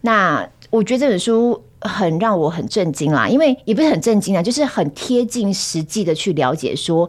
那我觉得这本书很让我很震惊啦，因为也不是很震惊啊，就是很贴近实际的去了解说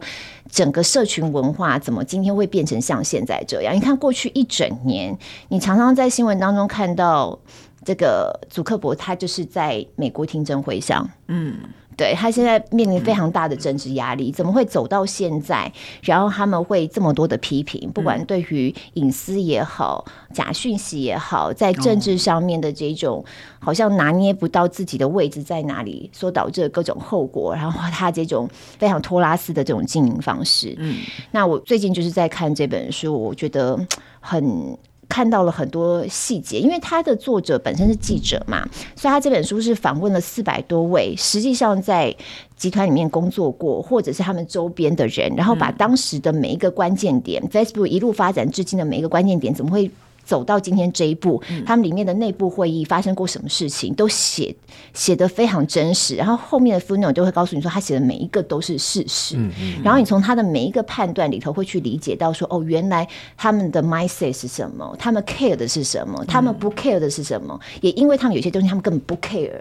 整个社群文化怎么今天会变成像现在这样。你看过去一整年，你常常在新闻当中看到这个祖克伯，他就是在美国听证会上，嗯。对，他现在面临非常大的政治压力，怎么会走到现在？然后他们会这么多的批评，不管对于隐私也好、假讯息也好，在政治上面的这种好像拿捏不到自己的位置在哪里，所导致的各种后果，然后他这种非常托拉斯的这种经营方式。嗯，那我最近就是在看这本书，我觉得很。看到了很多细节，因为他的作者本身是记者嘛，所以他这本书是访问了四百多位实际上在集团里面工作过，或者是他们周边的人，然后把当时的每一个关键点、嗯、Facebook 一路发展至今的每一个关键点，怎么会走到今天这一步，他们里面的内部会议发生过什么事情，都写写得非常真实。然后后面的 footnote 就会告诉你说，他写的每一个都是事实。然后你从他的每一个判断里头会去理解到说，哦，原来他们的 mindset 是什么，他们 care 的是什么，他们不 care 的是什么。也因为他们有些东西他们根本不 care。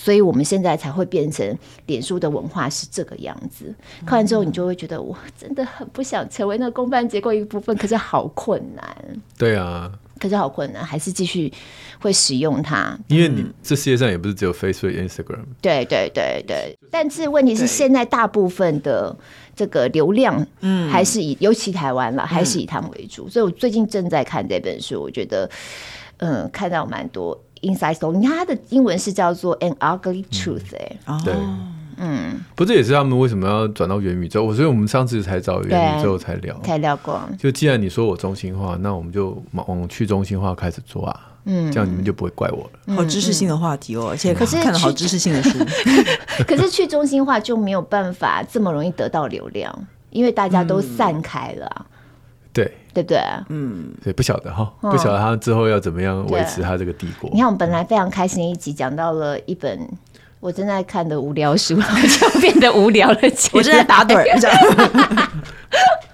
所以我们现在才会变成脸书的文化是这个样子。看完之后，你就会觉得我真的很不想成为那个公办结构一部分，可是好困难。对啊，可是好困难，还是继续会使用它。因为你这世界上也不是只有 Facebook、Instagram。对对对对，但是问题是现在大部分的这个流量，嗯，还是以尤其台湾了，还是以他们为主。所以我最近正在看这本书，我觉得，嗯，看到蛮多。Inside Story，你看它的英文是叫做 An Ugly Truth，哎、欸嗯，对，嗯，不，这也是他们为什么要转到元宇宙？我所以我们上次才找元宇宙才聊，才聊过。就既然你说我中心化，那我们就往去中心化开始做啊，嗯，这样你们就不会怪我了。好知识性的话题哦，而且可是看了好知识性的书。可是去中心化就没有办法这么容易得到流量，因为大家都散开了、啊。对，对不对？嗯，对，不晓得哈，不晓得他之后要怎么样维持他这个帝国。你看，我们本来非常开心的一集，讲到了一本我正在看的无聊书，然后就变得无聊了。我正在打盹儿。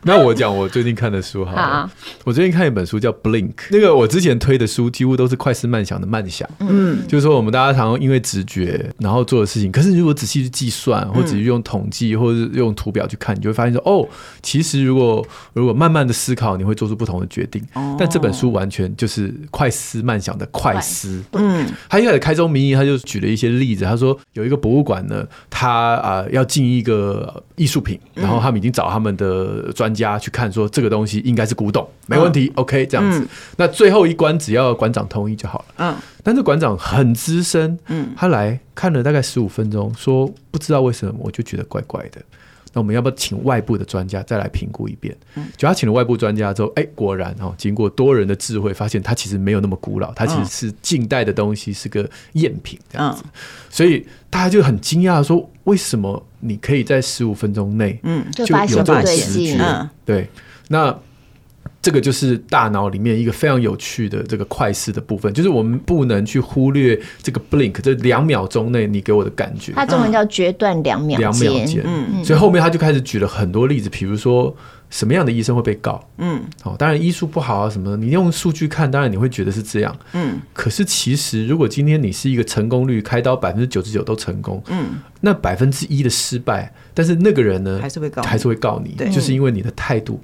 那我讲我最近看的书好了，好，我最近看一本书叫《Blink》，那个我之前推的书几乎都是快思慢想的慢想，嗯，就是说我们大家常常因为直觉然后做的事情，可是如果仔细去计算，或者用统计，或者是用图表去看，你就会发现说，哦，其实如果如果慢慢的思考，你会做出不同的决定。但这本书完全就是快思慢想的快思，嗯，他一开始开宗明义，他就举了一些例子，他说有一个博物馆呢，他啊要进一个艺术品，然后他们已经找他们的专。家去看说这个东西应该是古董，没问题、嗯、，OK，这样子、嗯。那最后一关只要馆长同意就好了。嗯，但是馆长很资深，嗯，他来看了大概十五分钟，说不知道为什么，我就觉得怪怪的。那我们要不要请外部的专家再来评估一遍？嗯，就他请了外部专家之后，哎、欸，果然哦，经过多人的智慧，发现它其实没有那么古老，它其实是近代的东西，是个赝品这样子。嗯、所以大家就很惊讶说，为什么？你可以在十五分钟内，嗯，就有这种直觉，对，那这个就是大脑里面一个非常有趣的这个快思的部分，就是我们不能去忽略这个 blink，这两秒钟内你给我的感觉。它中文叫决断两秒，两秒间，嗯，所以后面他就开始举了很多例子，比如说。什么样的医生会被告？嗯，好、哦，当然医术不好啊，什么的？你用数据看，当然你会觉得是这样。嗯，可是其实，如果今天你是一个成功率开刀百分之九十九都成功，嗯，那百分之一的失败，但是那个人呢，还是会告，还是会告你，对，就是因为你的态度。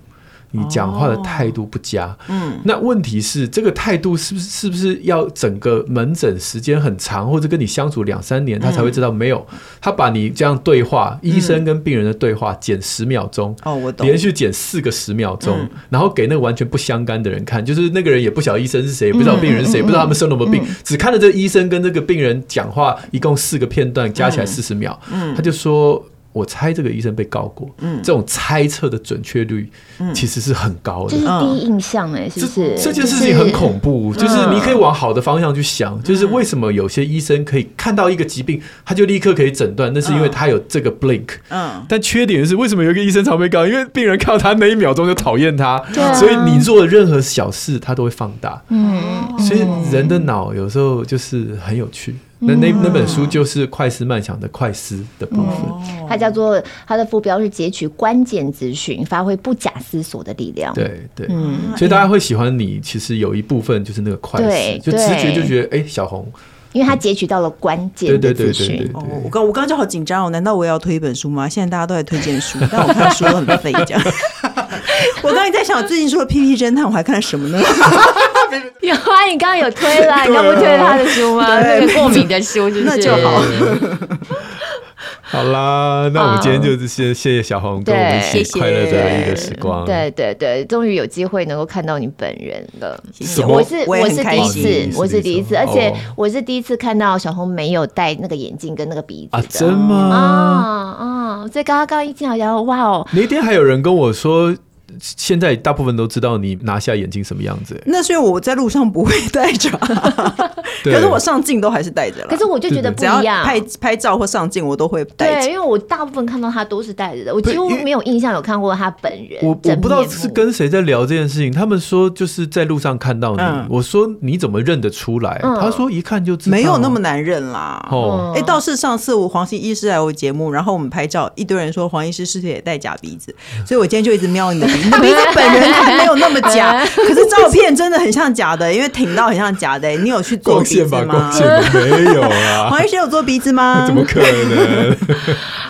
你讲话的态度不佳，哦，嗯，那问题是这个态度是不是是不是要整个门诊时间很长，或者跟你相处两三年，他才会知道？没有，他把你这样对话，嗯，医生跟病人的对话剪十秒钟，哦，我懂，连续剪四个十秒钟，嗯，然后给那个完全不相干的人看，就是那个人也不晓得医生是谁，也不知道病人是谁，嗯，不知道他们生了什么病，嗯，只看了这医生跟这个病人讲话，一共四个片段，加起来四十秒，嗯，他就说。我猜这个医生被告过，嗯，这种猜测的准确率，其实是很高的。这是第一印象哎，是不是？这件事情很恐怖，就是你可以往好的方向去想，就是为什么有些医生可以看到一个疾病，他就立刻可以诊断，那是因为他有这个 blink。嗯，但缺点是为什么有一个医生常被告？因为病人看到他那一秒钟就讨厌他，所以你做的任何小事他都会放大。嗯，所以人的脑有时候就是很有趣。那那那本书就是快思慢想的快思的部分，嗯、它叫做它的副标是截取关键资讯，发挥不假思索的力量。对对，嗯，所以大家会喜欢你，其实有一部分就是那个快思，就直觉就觉得，哎、欸，小红。因为他截取到了关键的资讯。哦，我刚我刚刚就好紧张哦，难道我也要推一本书吗？现在大家都在推荐书，但我看书都很废，这样。我刚才在想，我最近说的《屁屁侦探》，我还看了什么呢？有啊，你刚刚有推了，你刚不推了他的书吗？那个过敏的书，就是，那就好。好啦，那我们今天就是先谢谢小红跟我们一起快乐的一个时光。对对对，终于有机会能够看到你本人了。谢谢，我是我是第一次，我是第一次，而且我是第一次看到小红没有戴那个眼镜跟那个鼻子啊？真吗？啊啊！所以刚刚刚一进来，然后哇哦，那天还有人跟我说。现在大部分都知道你拿下眼镜什么样子，那是因为我在路上不会戴着，可是我上镜都还是戴着了。可是我就觉得不一样，拍拍照或上镜我都会戴。对，因为我大部分看到他都是戴着的，我几乎没有印象有看过他本人。我我不知道是跟谁在聊这件事情，他们说就是在路上看到你，我说你怎么认得出来？他说一看就知道，没有那么难认啦。哦，哎，倒是上次我黄医师来我节目，然后我们拍照，一堆人说黄医师是不是也戴假鼻子？所以我今天就一直瞄你的鼻。你的鼻子本人还没有那么假，可是照片真的很像假的，因为挺到很像假的。你有去做鼻子吗？没有啊。黄医师有做鼻子吗？怎么可能？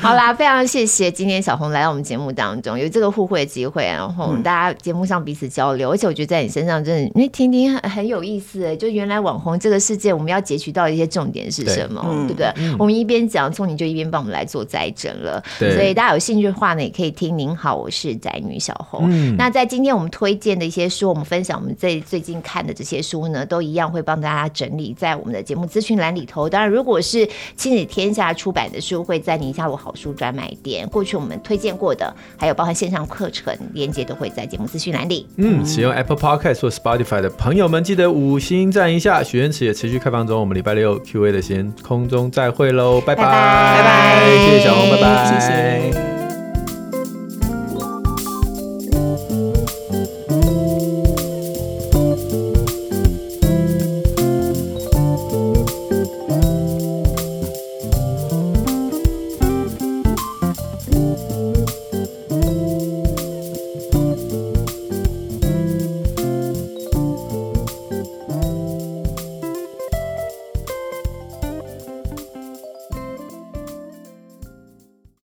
好啦，非常谢谢今天小红来到我们节目当中，有这个互惠的机会，然后大家节目上彼此交流，而且我觉得在你身上真的，因为听听很很有意思哎，就原来网红这个世界，我们要截取到一些重点是什么，对不对？我们一边讲，从你就一边帮我们来做摘证了。所以大家有兴趣的话呢，也可以听。您好，我是宅女小红。嗯，那在今天我们推荐的一些书，我们分享我们最最近看的这些书呢，都一样会帮大家整理在我们的节目资讯栏里头。当然，如果是亲子天下出版的书，会在宁夏璐好书专卖店。过去我们推荐过的，还有包含线上课程链接，都会在节目资讯栏里。嗯，使用 Apple Podcast 或 Spotify 的朋友们，记得五星赞一下。许愿池也持续开放中，我们礼拜六 Q&A 的先空中再会喽，拜拜拜拜，谢谢小红，拜拜，谢谢。